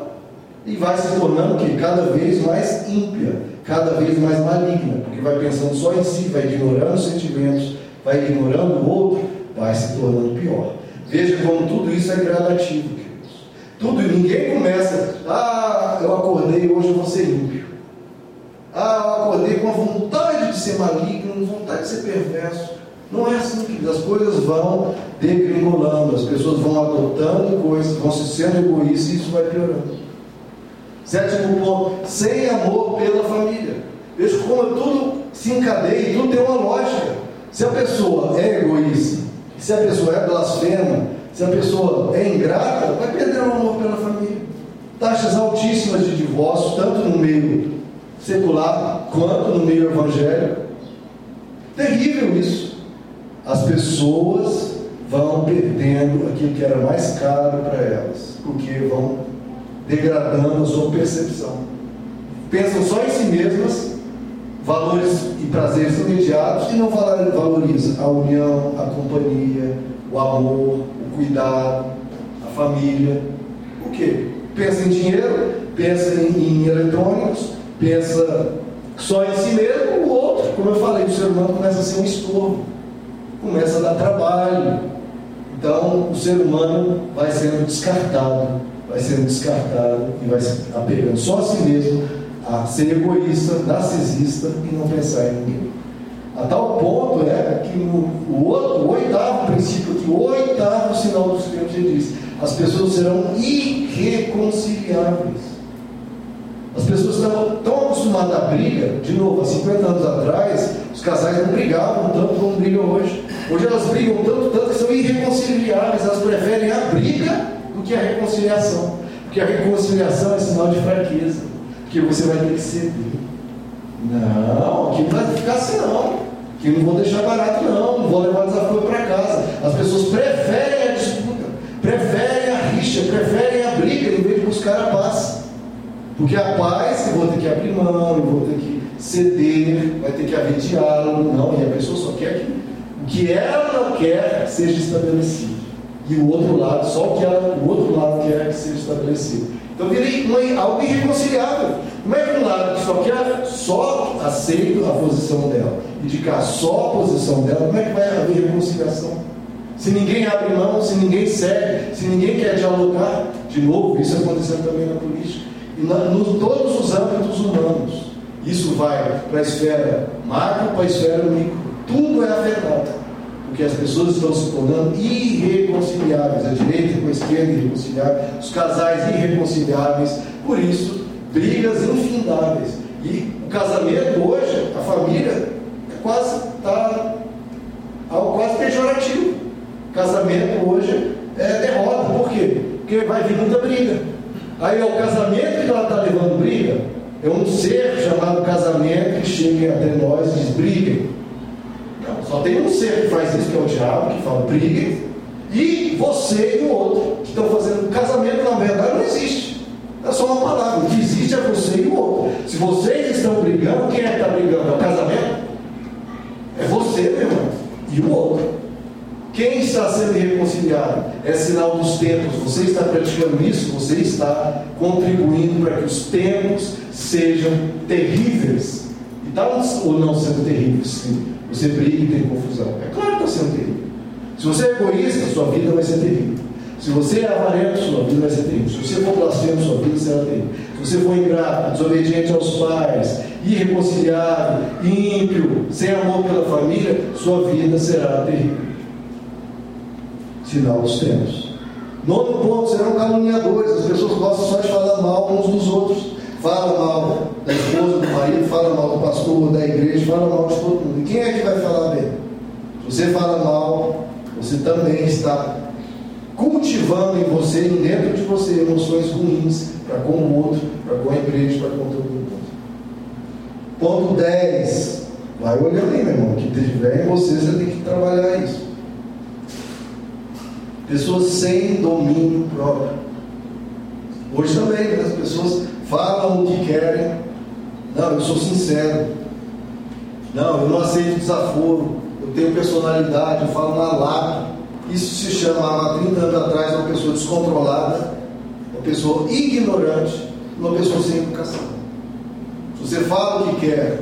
E vai se tornando que cada vez mais ímpia, cada vez mais maligna, porque vai pensando só em si, vai ignorando os sentimentos, vai ignorando o outro, vai se tornando pior. Veja como tudo isso é gradativo, Tudo, ninguém começa, ah, eu acordei, hoje eu vou ser ímpio. Ah, eu acordei com a vontade de ser maligno, vontade de ser perverso. Não é assim, que As coisas vão degringolando, as pessoas vão adotando coisas, vão se sendo egoístas e isso vai piorando. Sétimo ponto, sem amor pela família. Veja como tudo se encadeia, tudo tem uma lógica. Se a pessoa é egoísta, se a pessoa é blasfema, se a pessoa é ingrata, vai perder o amor pela família. Taxas altíssimas de divórcio, tanto no meio secular quanto no meio evangélico. Terrível isso. As pessoas vão perdendo aquilo que era mais caro para elas, porque vão degradando a sua percepção. Pensam só em si mesmas valores e prazeres imediatos e não valoriza a união, a companhia, o amor, cuidado, a família. O quê? Pensa em dinheiro, pensa em, em eletrônicos, pensa só em si mesmo, o outro, como eu falei, o ser humano começa a ser um estorvo, começa a dar trabalho. Então o ser humano vai sendo descartado, vai sendo descartado e vai se apegando só a si mesmo a ser egoísta, narcisista e não pensar em ninguém. A tal ponto é que o, outro, o oitavo princípio, que o oitavo sinal dos tempos, ele diz: as pessoas serão irreconciliáveis. As pessoas estão tão acostumadas à briga, de novo, há 50 anos atrás, os casais não brigavam tanto como brigam hoje. Hoje elas brigam tanto, tanto que são irreconciliáveis, elas preferem a briga do que a reconciliação. Porque a reconciliação é sinal de fraqueza que você vai ter que ceder. Não, aqui não vai ficar assim não. Que não vou deixar barato não, não vou levar desafio para casa. As pessoas preferem a disputa, preferem a rixa, preferem a briga em vez de buscar a paz. Porque a paz eu vou ter que abrir mão, eu vou ter que ceder, vai ter que haver diálogo, não, e a pessoa só quer que o que ela não quer seja estabelecido. E o outro lado, só o que ela, o outro lado quer que seja estabelecido. Então vira algo irreconciliável. Como é que um lado que só quer, só aceita a posição dela, indicar só a posição dela, como é que vai haver reconciliação? Se ninguém abre mão, se ninguém segue, se ninguém quer dialogar, de novo, isso acontecendo também na política. E na, nos todos os âmbitos humanos. Isso vai para a esfera macro, para a esfera micro. Tudo é afetado porque as pessoas estão se tornando irreconciliáveis, a direita com a esquerda irreconciliável, os casais irreconciliáveis, por isso, brigas infindáveis. E o casamento hoje, a família, é quase está algo quase pejorativo. Casamento hoje é derrota. Por quê? Porque vai vir muita briga. Aí é o casamento que ela está levando briga. É um ser chamado casamento que chega até nós e diz: briguem. Não, só tem um ser que faz isso, que é o diabo, que fala: briguem. E você e o outro, que estão fazendo. Casamento, na verdade, não existe. É só uma palavra. O que existe é você e o outro. Se vocês estão brigando, quem é que está brigando? É o casamento? É você, meu irmão. E o outro. Quem está sendo reconciliado? É sinal dos tempos. Você está praticando isso, você está contribuindo para que os tempos sejam terríveis. E está ou não sendo terríveis? Sim. Você briga e tem confusão. É claro que está sendo terrível. Se você é egoísta, sua vida vai ser terrível. Se você é avarento, sua vida vai ser terrível. Se você for blasfemo, sua vida será terrível. Se você for ingrato, desobediente aos pais, irreconciliado, ímpio, sem amor pela família, sua vida será terrível. Sinal dos tempos. Nono ponto, serão caluniadores. As pessoas gostam só de falar mal uns dos outros. Fala mal da esposa, do marido, fala mal do pastor, da igreja, fala mal de todo mundo. E quem é que vai falar bem? Se você fala mal, você também está cultivando em você e dentro de você emoções ruins para com o outro, para com a igreja, para com todo mundo. Ponto 10. Vai olhando aí, meu irmão. O que tiver em você, você tem que trabalhar isso. Pessoas sem domínio próprio. Hoje também, né? as pessoas falam o que querem. Não, eu sou sincero. Não, eu não aceito desaforo. Eu tenho personalidade, eu falo na lata. Isso se chama, há 30 anos atrás, uma pessoa descontrolada, uma pessoa ignorante, uma pessoa sem educação. Você fala o que quer,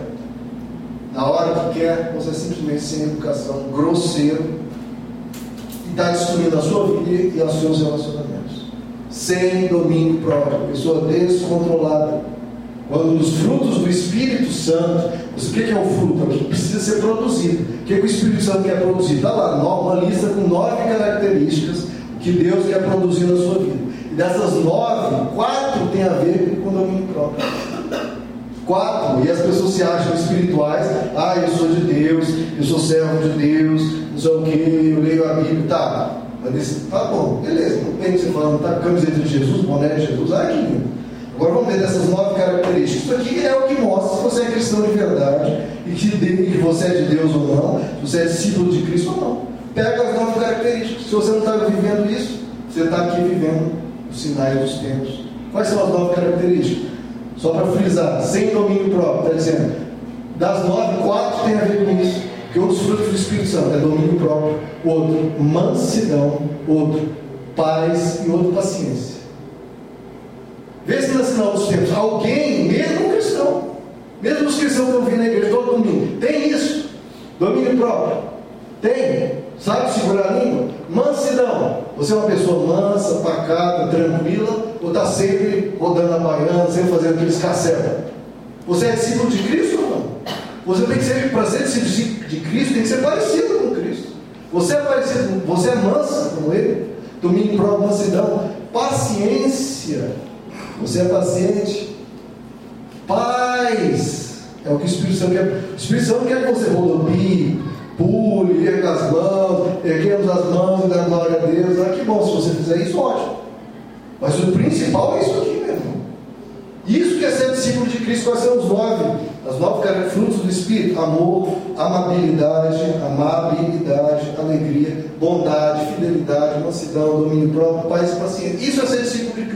na hora que quer, você é simplesmente sem educação, grosseiro, e está destruindo a sua vida e os seus relacionamentos. Sem domínio próprio, pessoa descontrolada. Quando os frutos do Espírito Santo, o que é o fruto? É o que precisa ser produzido. O que, é que o Espírito Santo quer produzir? Está lá, uma lista com nove características que Deus quer produzir na sua vida. E dessas nove, quatro tem a ver com o domínio próprio. Quatro, e as pessoas se acham espirituais, ah, eu sou de Deus, eu sou servo de Deus, não sei o que, eu leio a Bíblia, tá. Mas tá bom, beleza, não tem que você falando, tá camiseta de Jesus, boné de Jesus, ah, que lindo. Agora vamos ver dessas nove características. Isso aqui é o que mostra se você é cristão de verdade e que, você é de Deus ou não, se você é discípulo de Cristo ou não. Pega as nove características. Se você não está vivendo isso, você está aqui vivendo os sinais dos tempos. Quais são as nove características? Só para frisar, sem domínio próprio, está dizendo, das nove, quatro tem a ver com isso. Que um dos frutos do Espírito Santo é domínio próprio, outro, mansidão, outro, paz e outro, paciência. Vê se no sinal dos tempos, alguém, mesmo cristão, mesmo os cristãos que estão vindo na igreja todo domingo, tem isso, domínio próprio, tem, sabe segurar a língua, mansidão. Você é uma pessoa mansa, pacata, tranquila, ou está sempre rodando a baiana, sempre fazendo aqueles caceta? Você é discípulo de Cristo ou não? Você tem que ser, para ser discípulo de Cristo, tem que ser parecido com Cristo. Você é parecido, você é mansa como Ele, domínio próprio, mansidão, paciência. Você é paciente. Paz. É o que o Espírito Santo quer. O Espírito Santo quer que você rodopie, pule, erga as mãos, erguemos as mãos e dá glória a Deus. Ah, que bom, se você fizer isso, ótimo. Mas o principal é isso aqui, meu irmão. Isso que é ser discípulo de Cristo, quais são os nove? As nove frutos do Espírito: amor, amabilidade, amabilidade, alegria, bondade, fidelidade, mansidão, domínio próprio, paz e paciência. Isso é ser discípulo de Cristo.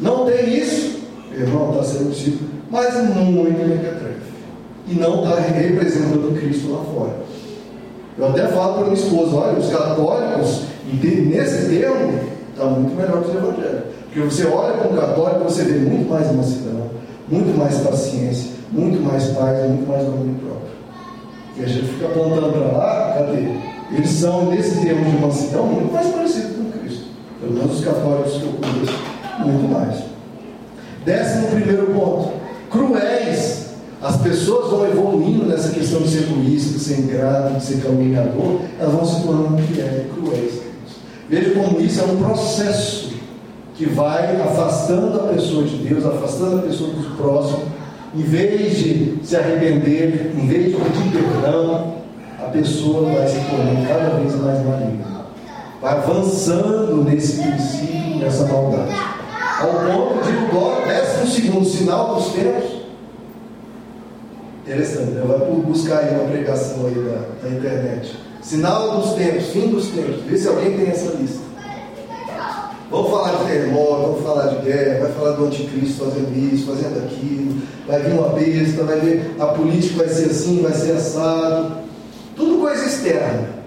Não tem isso, irmão, está sendo discípulo, mas muito mequetrefe. E não está representando Cristo lá fora. Eu até falo para minha esposa, olha, os católicos, nesse termo, está muito melhor que os evangélicos. Porque você olha para um católico, você vê muito mais mansidão, muito mais paciência, muito mais paz, muito mais domínio próprio. E a gente fica apontando para lá, cadê? Eles são, nesse termo de mansidão, muito mais parecidos com Cristo. Pelo menos os católicos que eu conheço, muito mais. Décimo primeiro ponto. Cruéis. As pessoas vão evoluindo nessa questão de ser egoísta, de ser ingrato, de ser caluniador, elas vão se tornando cruéis. Veja como isso é um processo que vai afastando a pessoa de Deus, afastando a pessoa do próximo, em vez de se arrepender, em vez de pedir perdão, a pessoa vai se tornando cada vez mais maligna. vai avançando nesse princípio, nessa maldade. Ao ponto de o décimo segundo sinal dos tempos. Interessante, né? vai buscar aí uma pregação aí da, da internet. Sinal dos tempos, fim dos tempos. Vê se alguém tem essa lista. Vamos falar de terremoto, vamos falar de guerra, vai falar do anticristo fazendo isso, fazendo aquilo, vai vir uma besta, vai ver a política vai ser assim, vai ser assado. Tudo coisa externa.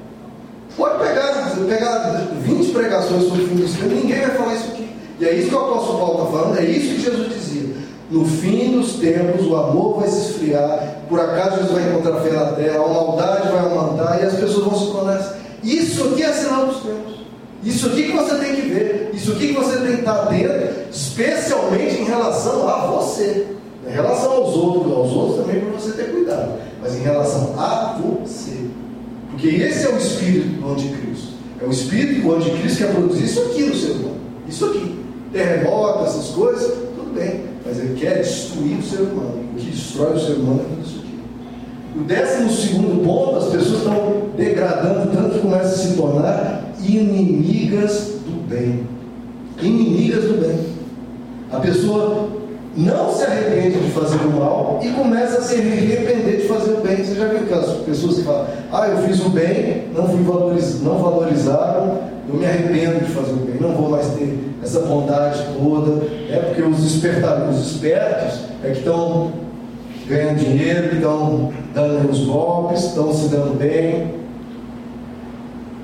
Pode pegar, pegar 20 pregações sobre o fim dos tempos, ninguém vai falar isso aqui. E é isso que o apóstolo Paulo está falando, é isso que Jesus dizia. No fim dos tempos, o amor vai se esfriar, por acaso Jesus vai encontrar fé na terra, a maldade vai aumentar e as pessoas vão se tornar. Isso aqui é sinal dos tempos. Isso aqui que você tem que ver, isso aqui que você tem que estar atento, especialmente em relação a você. Em relação aos outros, aos outros também para você ter cuidado, mas em relação a você. Porque esse é o espírito do anticristo. É o espírito do anticristo que quer produzir isso aqui no ser humano. Isso aqui. Terremoto, essas coisas, tudo bem. Mas ele quer destruir o ser humano. O que destrói o ser humano é isso aqui. O décimo segundo ponto, as pessoas estão degradando tanto que começam a se tornar inimigas do bem. Inimigas do bem. A pessoa não se arrepende de fazer o mal e começa a se arrepender de fazer o bem. Você já viu aquelas pessoas que falam, ah, eu fiz o bem, não fui valoriz... não valorizaram, eu me arrependo de fazer o bem, não vou mais ter essa bondade toda. É porque os, os espertos é que estão ganhando dinheiro, que estão dando os golpes, estão se dando bem.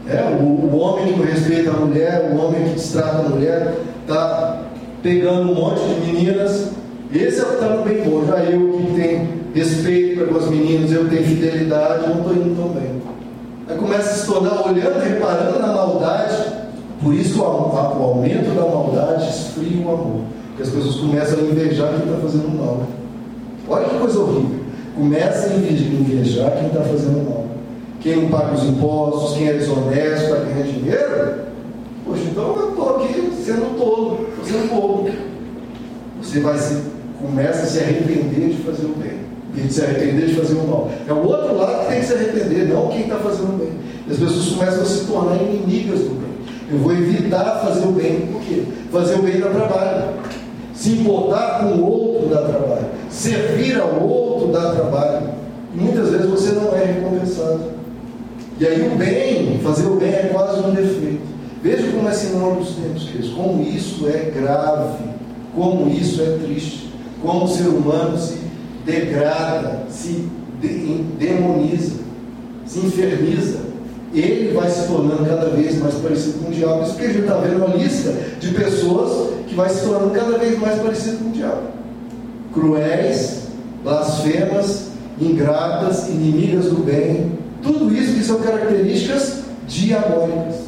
É, o, o homem que não respeita a mulher, o homem que destrata a mulher, está pegando um monte de meninas. Esse é o está no bem bom. Já eu que tenho respeito para as meninas, eu tenho fidelidade, não estou indo tão bem. Aí começa a se tornar olhando, reparando na maldade. Por isso o, o aumento da maldade esfria o amor. Porque as pessoas começam a invejar quem está fazendo mal. Olha que coisa horrível. Começa a invejar quem está fazendo mal. Quem não paga os impostos, quem é desonesto, está ganhando dinheiro. Poxa, então eu estou aqui sendo tolo, sendo bobo. Você vai se, começa a se arrepender de fazer o bem, e de se arrepender de fazer o mal. É o outro lado que tem que se arrepender, não quem está fazendo o bem. E as pessoas começam a se tornar inimigas do bem. Eu vou evitar fazer o bem, por quê? Fazer o bem dá trabalho. Se importar com o outro dá trabalho. Servir ao outro dá trabalho. Muitas vezes você não é recompensado. E aí o bem, fazer o bem é quase um defeito. Veja como é sinal dos tempos, queridos, como isso é grave, como isso é triste, como o ser humano se degrada, se demoniza, se inferniza. Ele vai se tornando cada vez mais parecido com o diabo. Isso que a gente está vendo uma lista de pessoas que vai se tornando cada vez mais parecido com o diabo. Cruéis, blasfemas, ingratas, inimigas do bem, tudo isso que são características diabólicas.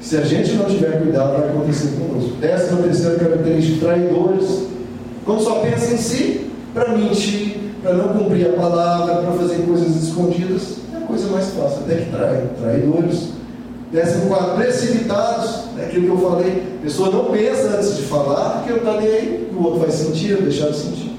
Se a gente não tiver cuidado, vai acontecer conosco. Décima terceira característica, traidores. Quando só pensa em si, para mentir, para não cumprir a palavra, para fazer coisas escondidas, é a coisa mais fácil, até que trai. Traidores. Décimo quarto, precipitados, é aquilo que eu falei. A pessoa não pensa antes de falar, porque não está nem aí, o outro vai sentir, ou deixar de sentir.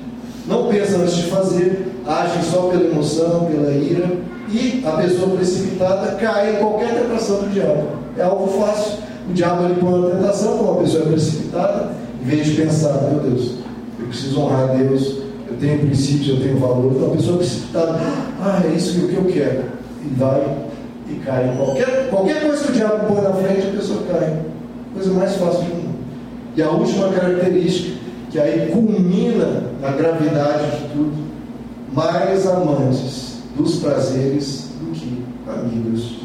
Não pensa antes de fazer, age só pela emoção, pela ira, e a pessoa precipitada cai em qualquer tentação do diabo. É algo fácil. O diabo ele põe uma tentação, como a pessoa é precipitada, em vez de pensar, meu Deus, eu preciso honrar a Deus, eu tenho princípios, eu tenho valor. Então a pessoa precipitada, ah, é isso que eu quero. E vai e cai qualquer, qualquer coisa que o diabo põe na frente, a pessoa cai. Coisa mais fácil do mundo. E a última característica, que aí culmina na gravidade de tudo, mais amantes dos prazeres do que amigos.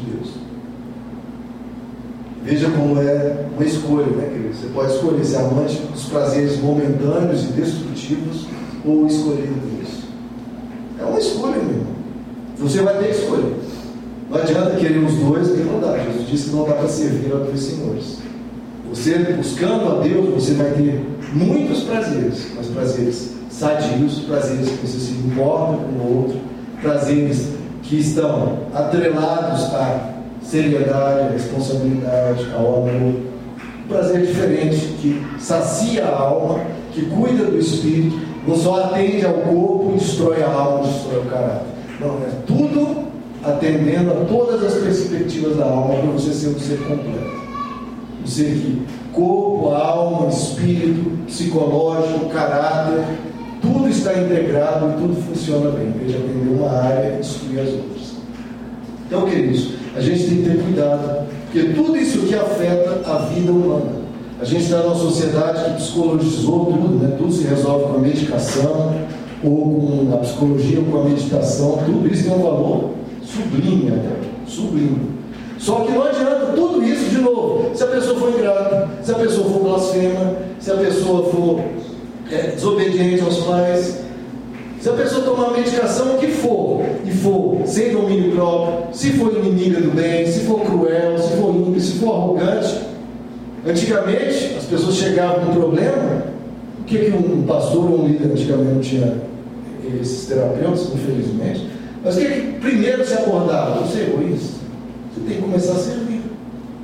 Veja como é uma escolha, né, querido? Você pode escolher ser amante dos prazeres momentâneos e destrutivos ou escolher Deus. É uma escolha, meu irmão. Você vai ter escolha. Não adianta querer os dois, porque não dá. Jesus disse que não dá para servir a dois senhores. Você buscando a Deus, você vai ter muitos prazeres, mas prazeres sadios, prazeres que você se importa com o outro, prazeres que estão atrelados à seriedade, à responsabilidade, ao amor. Um prazer diferente que sacia a alma, que cuida do espírito, não só atende ao corpo, destrói a alma, destrói o caráter. Não, é tudo atendendo a todas as perspectivas da alma para você ser um ser completo. Um ser que corpo, alma, espírito, psicológico, caráter, tudo está integrado e tudo funciona bem, de atender uma área e destruir as outras. Então, queridos, a gente tem que ter cuidado, porque tudo isso que afeta a vida humana. A gente está numa sociedade que psicologizou tudo, né? tudo se resolve com a medicação, ou com a psicologia, ou com a meditação, tudo isso tem um valor sublime até, sublime. Só que não adianta tudo isso de novo. Se a pessoa for ingrata, se a pessoa for blasfema, se a pessoa for é, desobediente aos pais, se a pessoa tomar medicação, o que for, e for sem domínio próprio, se for inimiga do bem, se for cruel, se for ímpio, se for arrogante. Antigamente, as pessoas chegavam com problema, o que, que um pastor ou um líder antigamente tinha esses terapeutas, infelizmente, mas o que, que primeiro se abordava? Você é egoísta. Você tem que começar a servir.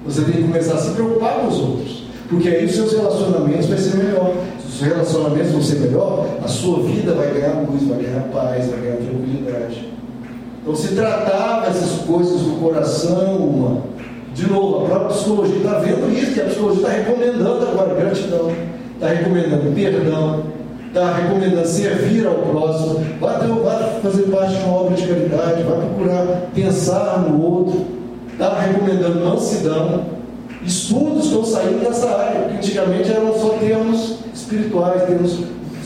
Você tem que começar a se preocupar com os outros. Porque aí os seus relacionamentos vão ser melhor. Os relacionamentos vão ser melhor, a sua vida vai ganhar luz, vai ganhar paz, vai ganhar tranquilidade. Então se tratava essas coisas do coração humano. De novo, a própria psicologia está vendo isso, que a psicologia está recomendando agora gratidão, está recomendando perdão, está recomendando servir ao próximo, ter, vai fazer parte de uma obra de caridade, vai procurar pensar no outro, está recomendando mansidão. Estudos estão saindo nessa área, porque antigamente eram só termos espirituais, termos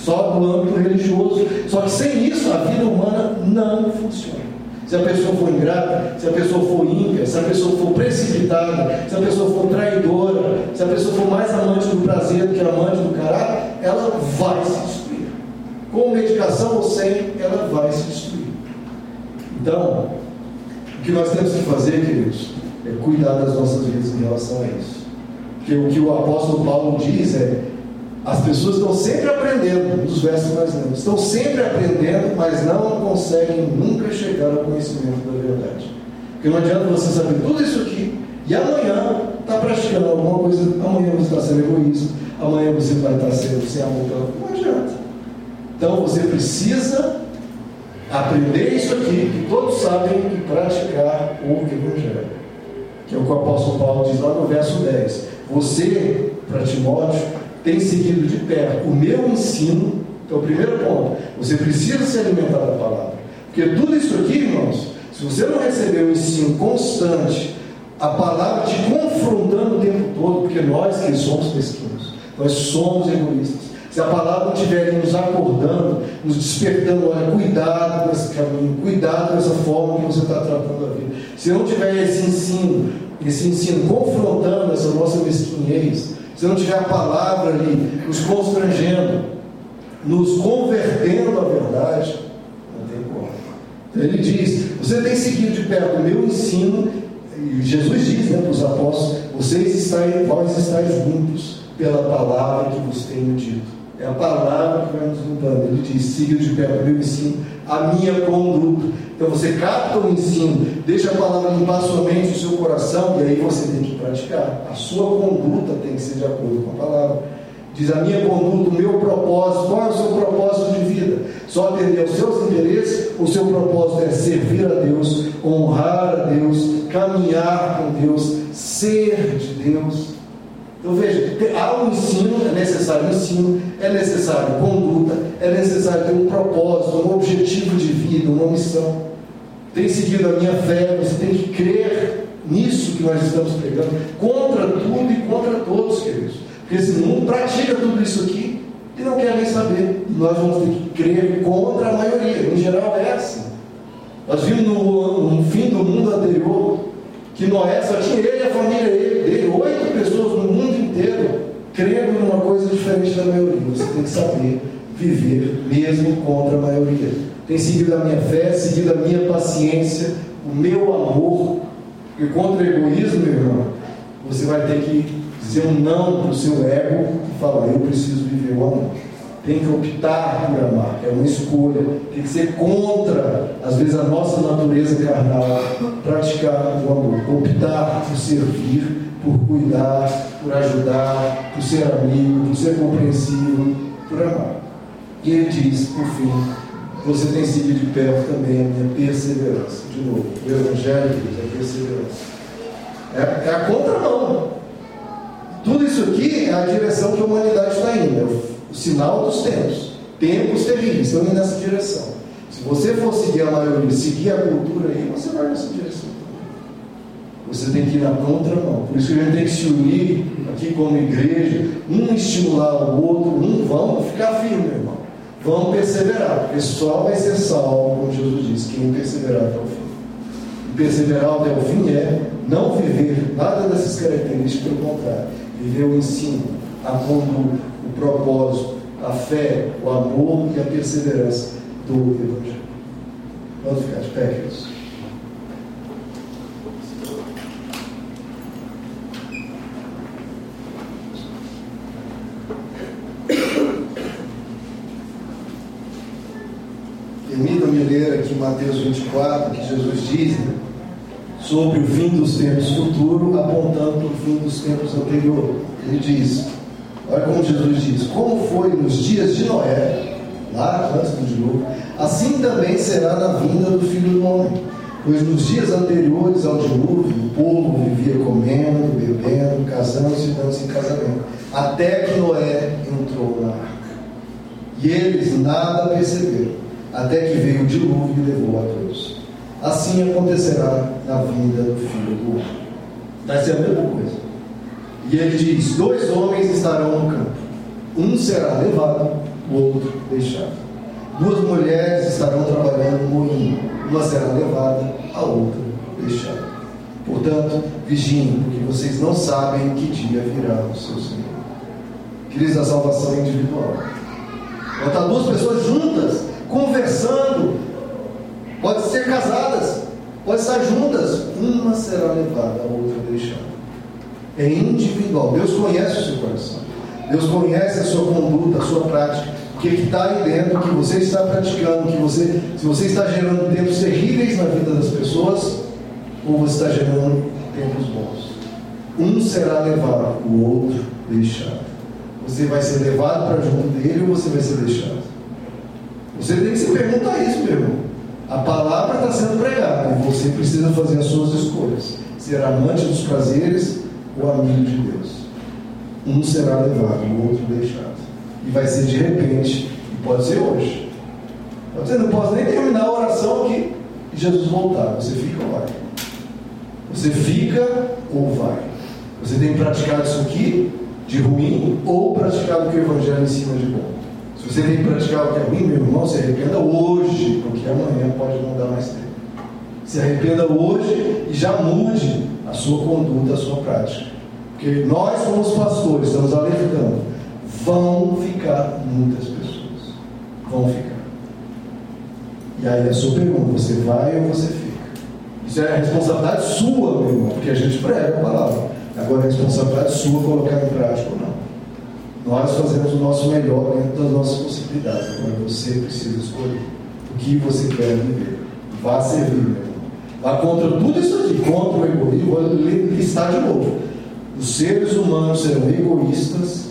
só do âmbito religioso. Só que sem isso a vida humana não funciona. Se a pessoa for ingrata, se a pessoa for ímpia, se a pessoa for precipitada, se a pessoa for traidora, se a pessoa for mais amante do prazer do que amante do caráter, ela vai se destruir. Com medicação ou sem, ela vai se destruir. Então, o que nós temos que fazer, queridos, é cuidar das nossas vidas em relação a isso. Porque o que o apóstolo Paulo diz é as pessoas estão sempre aprendendo, nos versos mais lemos, estão sempre aprendendo, mas não conseguem nunca chegar ao conhecimento da verdade. Porque não adianta você saber tudo isso aqui e amanhã está praticando alguma coisa, amanhã você está sendo egoísta, amanhã você vai estar sendo sem amor pela Não adianta. Então você precisa aprender isso aqui, que todos sabem, e praticar o Evangelho. Que é o que o apóstolo Paulo diz lá no verso 10. Você, para Timóteo, tem seguido de perto o meu ensino, que é o primeiro ponto. Você precisa se alimentar da palavra. Porque tudo isso aqui, irmãos, se você não receber um ensino constante, a palavra te confrontando o tempo todo, porque nós que somos mesquinhos, nós somos egoístas. Se a palavra estiver nos acordando, nos despertando, olha, cuidado com esse caminho, cuidado com essa forma que você está tratando a vida. Se não tiver esse ensino, esse ensino confrontando essa nossa mesquinhez, se não tiver a palavra ali nos constrangendo, nos convertendo à verdade, não tem como. Então ele diz: Você tem seguido de perto o meu ensino, e Jesus diz né, para os apóstolos: Vocês estáis, vós estáis limpos pela palavra que vos tenho dito. É a palavra que vai nos limpando. Ele diz: siga de perto o meu ensino, a minha conduta. Então você capta o ensino, deixa a palavra limpar sua mente, o seu coração, e aí você tem que praticar. A sua conduta tem que ser de acordo com a palavra. Diz a minha conduta, o meu propósito. Qual é o seu propósito de vida? Só atender aos seus interesses? O seu propósito é servir a Deus, honrar a Deus, caminhar com Deus, ser de Deus. Então veja, há um ensino, é necessário ensino, é necessário conduta, é necessário ter um propósito, um objetivo de vida, uma missão. Tem seguido a minha fé, você tem que crer nisso que nós estamos pregando, contra tudo e contra todos, queridos. Porque esse mundo pratica tudo isso aqui e não quer nem saber. Nós vamos ter que crer contra a maioria. Em geral é assim. Nós vimos no, no fim do mundo anterior que Noé só tinha ele e a família dele, oito pessoas no mundo inteiro, crendo numa coisa diferente da maioria. Você tem que saber viver mesmo contra a maioria. Tem seguido a minha fé, seguido a minha paciência, o meu amor. E contra o egoísmo, meu irmão, você vai ter que dizer um não para o seu ego e falar: eu preciso viver o amor tem que optar por amar, é uma escolha, tem que ser contra, às vezes, a nossa natureza carnal, praticar o amor, optar por servir, por cuidar, por ajudar, por ser amigo, por ser compreensivo, por amar. E ele diz, por fim, você tem seguido de perto também a minha perseverança. De novo, o Evangelho Deus é perseverança. É, é a contramão. Tudo isso aqui é a direção que a humanidade está indo, é o, o sinal dos tempos. Tempos terríveis, estão indo nessa direção. Se você for seguir a maioria, seguir a cultura aí, você vai nessa direção. Você tem que ir na contramão. Por isso que a gente tem que se unir aqui como igreja, um estimular o outro, um vamos ficar firme, irmão. Vamos perseverar, porque só vai ser salvo, como Jesus disse, quem perseverar até o fim. E perseverar até o fim é não viver nada dessas características, pelo contrário, viver o ensino, a conduta, o propósito, a fé, o amor e a perseverança do Evangelho. Vamos ficar de pé, queridos. Mateus 24, que Jesus diz sobre o fim dos tempos futuro, apontando para o fim dos tempos anterior. Ele diz: Olha como Jesus diz: Como foi nos dias de Noé, lá antes do dilúvio, assim também será na vinda do filho do homem. Pois nos dias anteriores ao dilúvio, o povo vivia comendo, bebendo, casando-se e dando-se em casamento, até que Noé entrou na arca. E eles nada perceberam, até que veio o dilúvio e levou a todos. Assim acontecerá na vinda do filho do homem. Vai ser a mesma coisa. E ele diz: dois homens estarão no campo, um será levado, o outro deixado. Duas mulheres estarão trabalhando no moinho, uma será levada, a outra deixada. Portanto, vigiem, porque vocês não sabem que dia virá o seu Senhor. Queridos, a salvação individual. Quando estar duas pessoas juntas, conversando, pode ser casadas, pode estar juntas, uma será levada, a outra deixada. É individual. Deus conhece o seu coração. Deus conhece a sua conduta, a sua prática. O que está aí dentro, que você está praticando, que você, se você está gerando tempos terríveis na vida das pessoas, ou você está gerando tempos bons. Um será levado, o outro deixado. Você vai ser levado para junto dele ou você vai ser deixado? Você tem que se perguntar isso, meu irmão. A palavra está sendo pregada e você precisa fazer as suas escolhas. Ser amante dos prazeres ou amigo de Deus. Um será levado, o outro deixado. E vai ser de repente, e pode ser hoje. Pode ser, não posso nem terminar a oração aqui e Jesus voltar. Você fica ou vai? Você fica ou vai? Você tem praticado isso aqui de ruim ou praticado o que o Evangelho ensina de bom? Você tem praticado o que é ruim, meu irmão, se arrependa hoje, porque amanhã pode não dar mais tempo. Se arrependa hoje e já mude a sua conduta, a sua prática. Porque nós, como pastores, estamos alertando: vão ficar muitas pessoas. Vão ficar. E aí a sua pergunta: você vai ou você fica? Isso é a responsabilidade sua, meu irmão, porque a gente prega a palavra. Agora é a responsabilidade sua colocar em prática ou não. Nós fazemos o nosso melhor dentro das nossas possibilidades. Agora você precisa escolher o que você quer viver. Vá servir, meu irmão. Vá contra tudo isso aqui, contra o egoísmo. Vou listar de novo. Os seres humanos serão egoístas,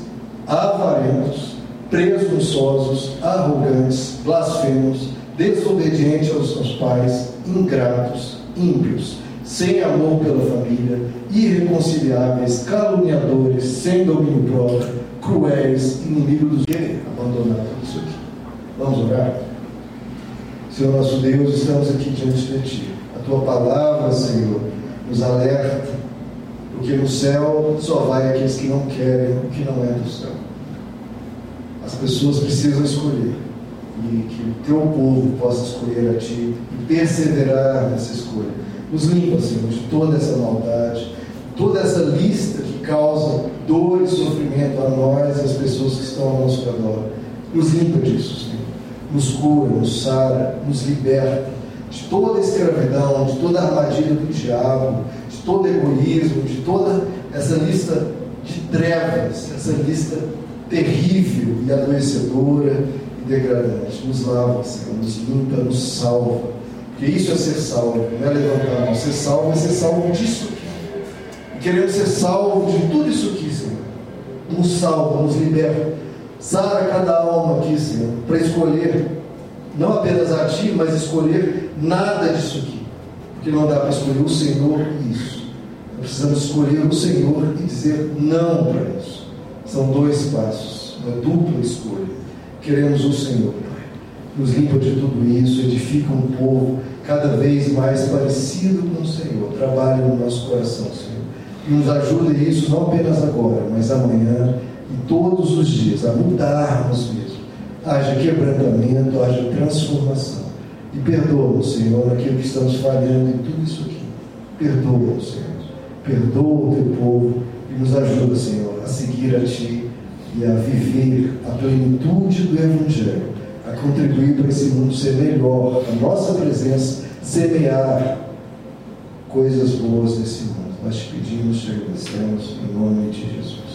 avarentos, presunçosos, arrogantes, blasfemos, desobedientes aos seus pais, ingratos, ímpios, sem amor pela família, irreconciliáveis, caluniadores, sem domínio próprio, cruéis, inimigos dos que abandonar tudo isso aqui. Vamos orar? Senhor nosso Deus, estamos aqui diante de Ti. A Tua palavra, Senhor, nos alerta, porque no céu só vai aqueles que não querem o que não é do céu. As pessoas precisam escolher e que o Teu povo possa escolher a Ti e perseverar nessa escolha. Nos limpa, Senhor, de toda essa maldade, toda essa lista que causa dor e sofrimento a nós e às pessoas que estão ao nosso redor. Nos limpa disso, Senhor. Nos cura, nos sara, nos liberta de toda escravidão, de toda a armadilha do diabo, de todo egoísmo, de toda essa lista de trevas, essa lista terrível e adoecedora e degradante. Nos lava, Senhor, nos limpa, nos salva. Porque isso é ser salvo, não é levantar a mão. Ser salvo é ser salvo disso aqui. Queremos ser salvos de tudo isso aqui, Senhor. Nos salva, nos liberta. Sara cada alma aqui, Senhor, para escolher não apenas a Ti, mas escolher nada disso aqui. Porque não dá para escolher o Senhor e isso. Precisamos escolher o Senhor e dizer não para isso. São dois passos, uma dupla escolha. Queremos o Senhor. Nos limpa de tudo isso, edifica um povo cada vez mais parecido com o Senhor. Trabalhe no nosso coração, Senhor. E nos ajude isso não apenas agora, mas amanhã e todos os dias, a mudarmos mesmo. Haja quebrantamento, haja transformação. E perdoa-nos, Senhor, naquilo que estamos falhando em tudo isso aqui. Perdoa-nos, Senhor. Perdoa o teu povo e nos ajuda, Senhor, a seguir a Ti e a viver a plenitude do Evangelho, contribuir para esse mundo ser melhor, a nossa presença semear coisas boas nesse mundo. Nós te pedimos, te agradecemos, em nome de Jesus.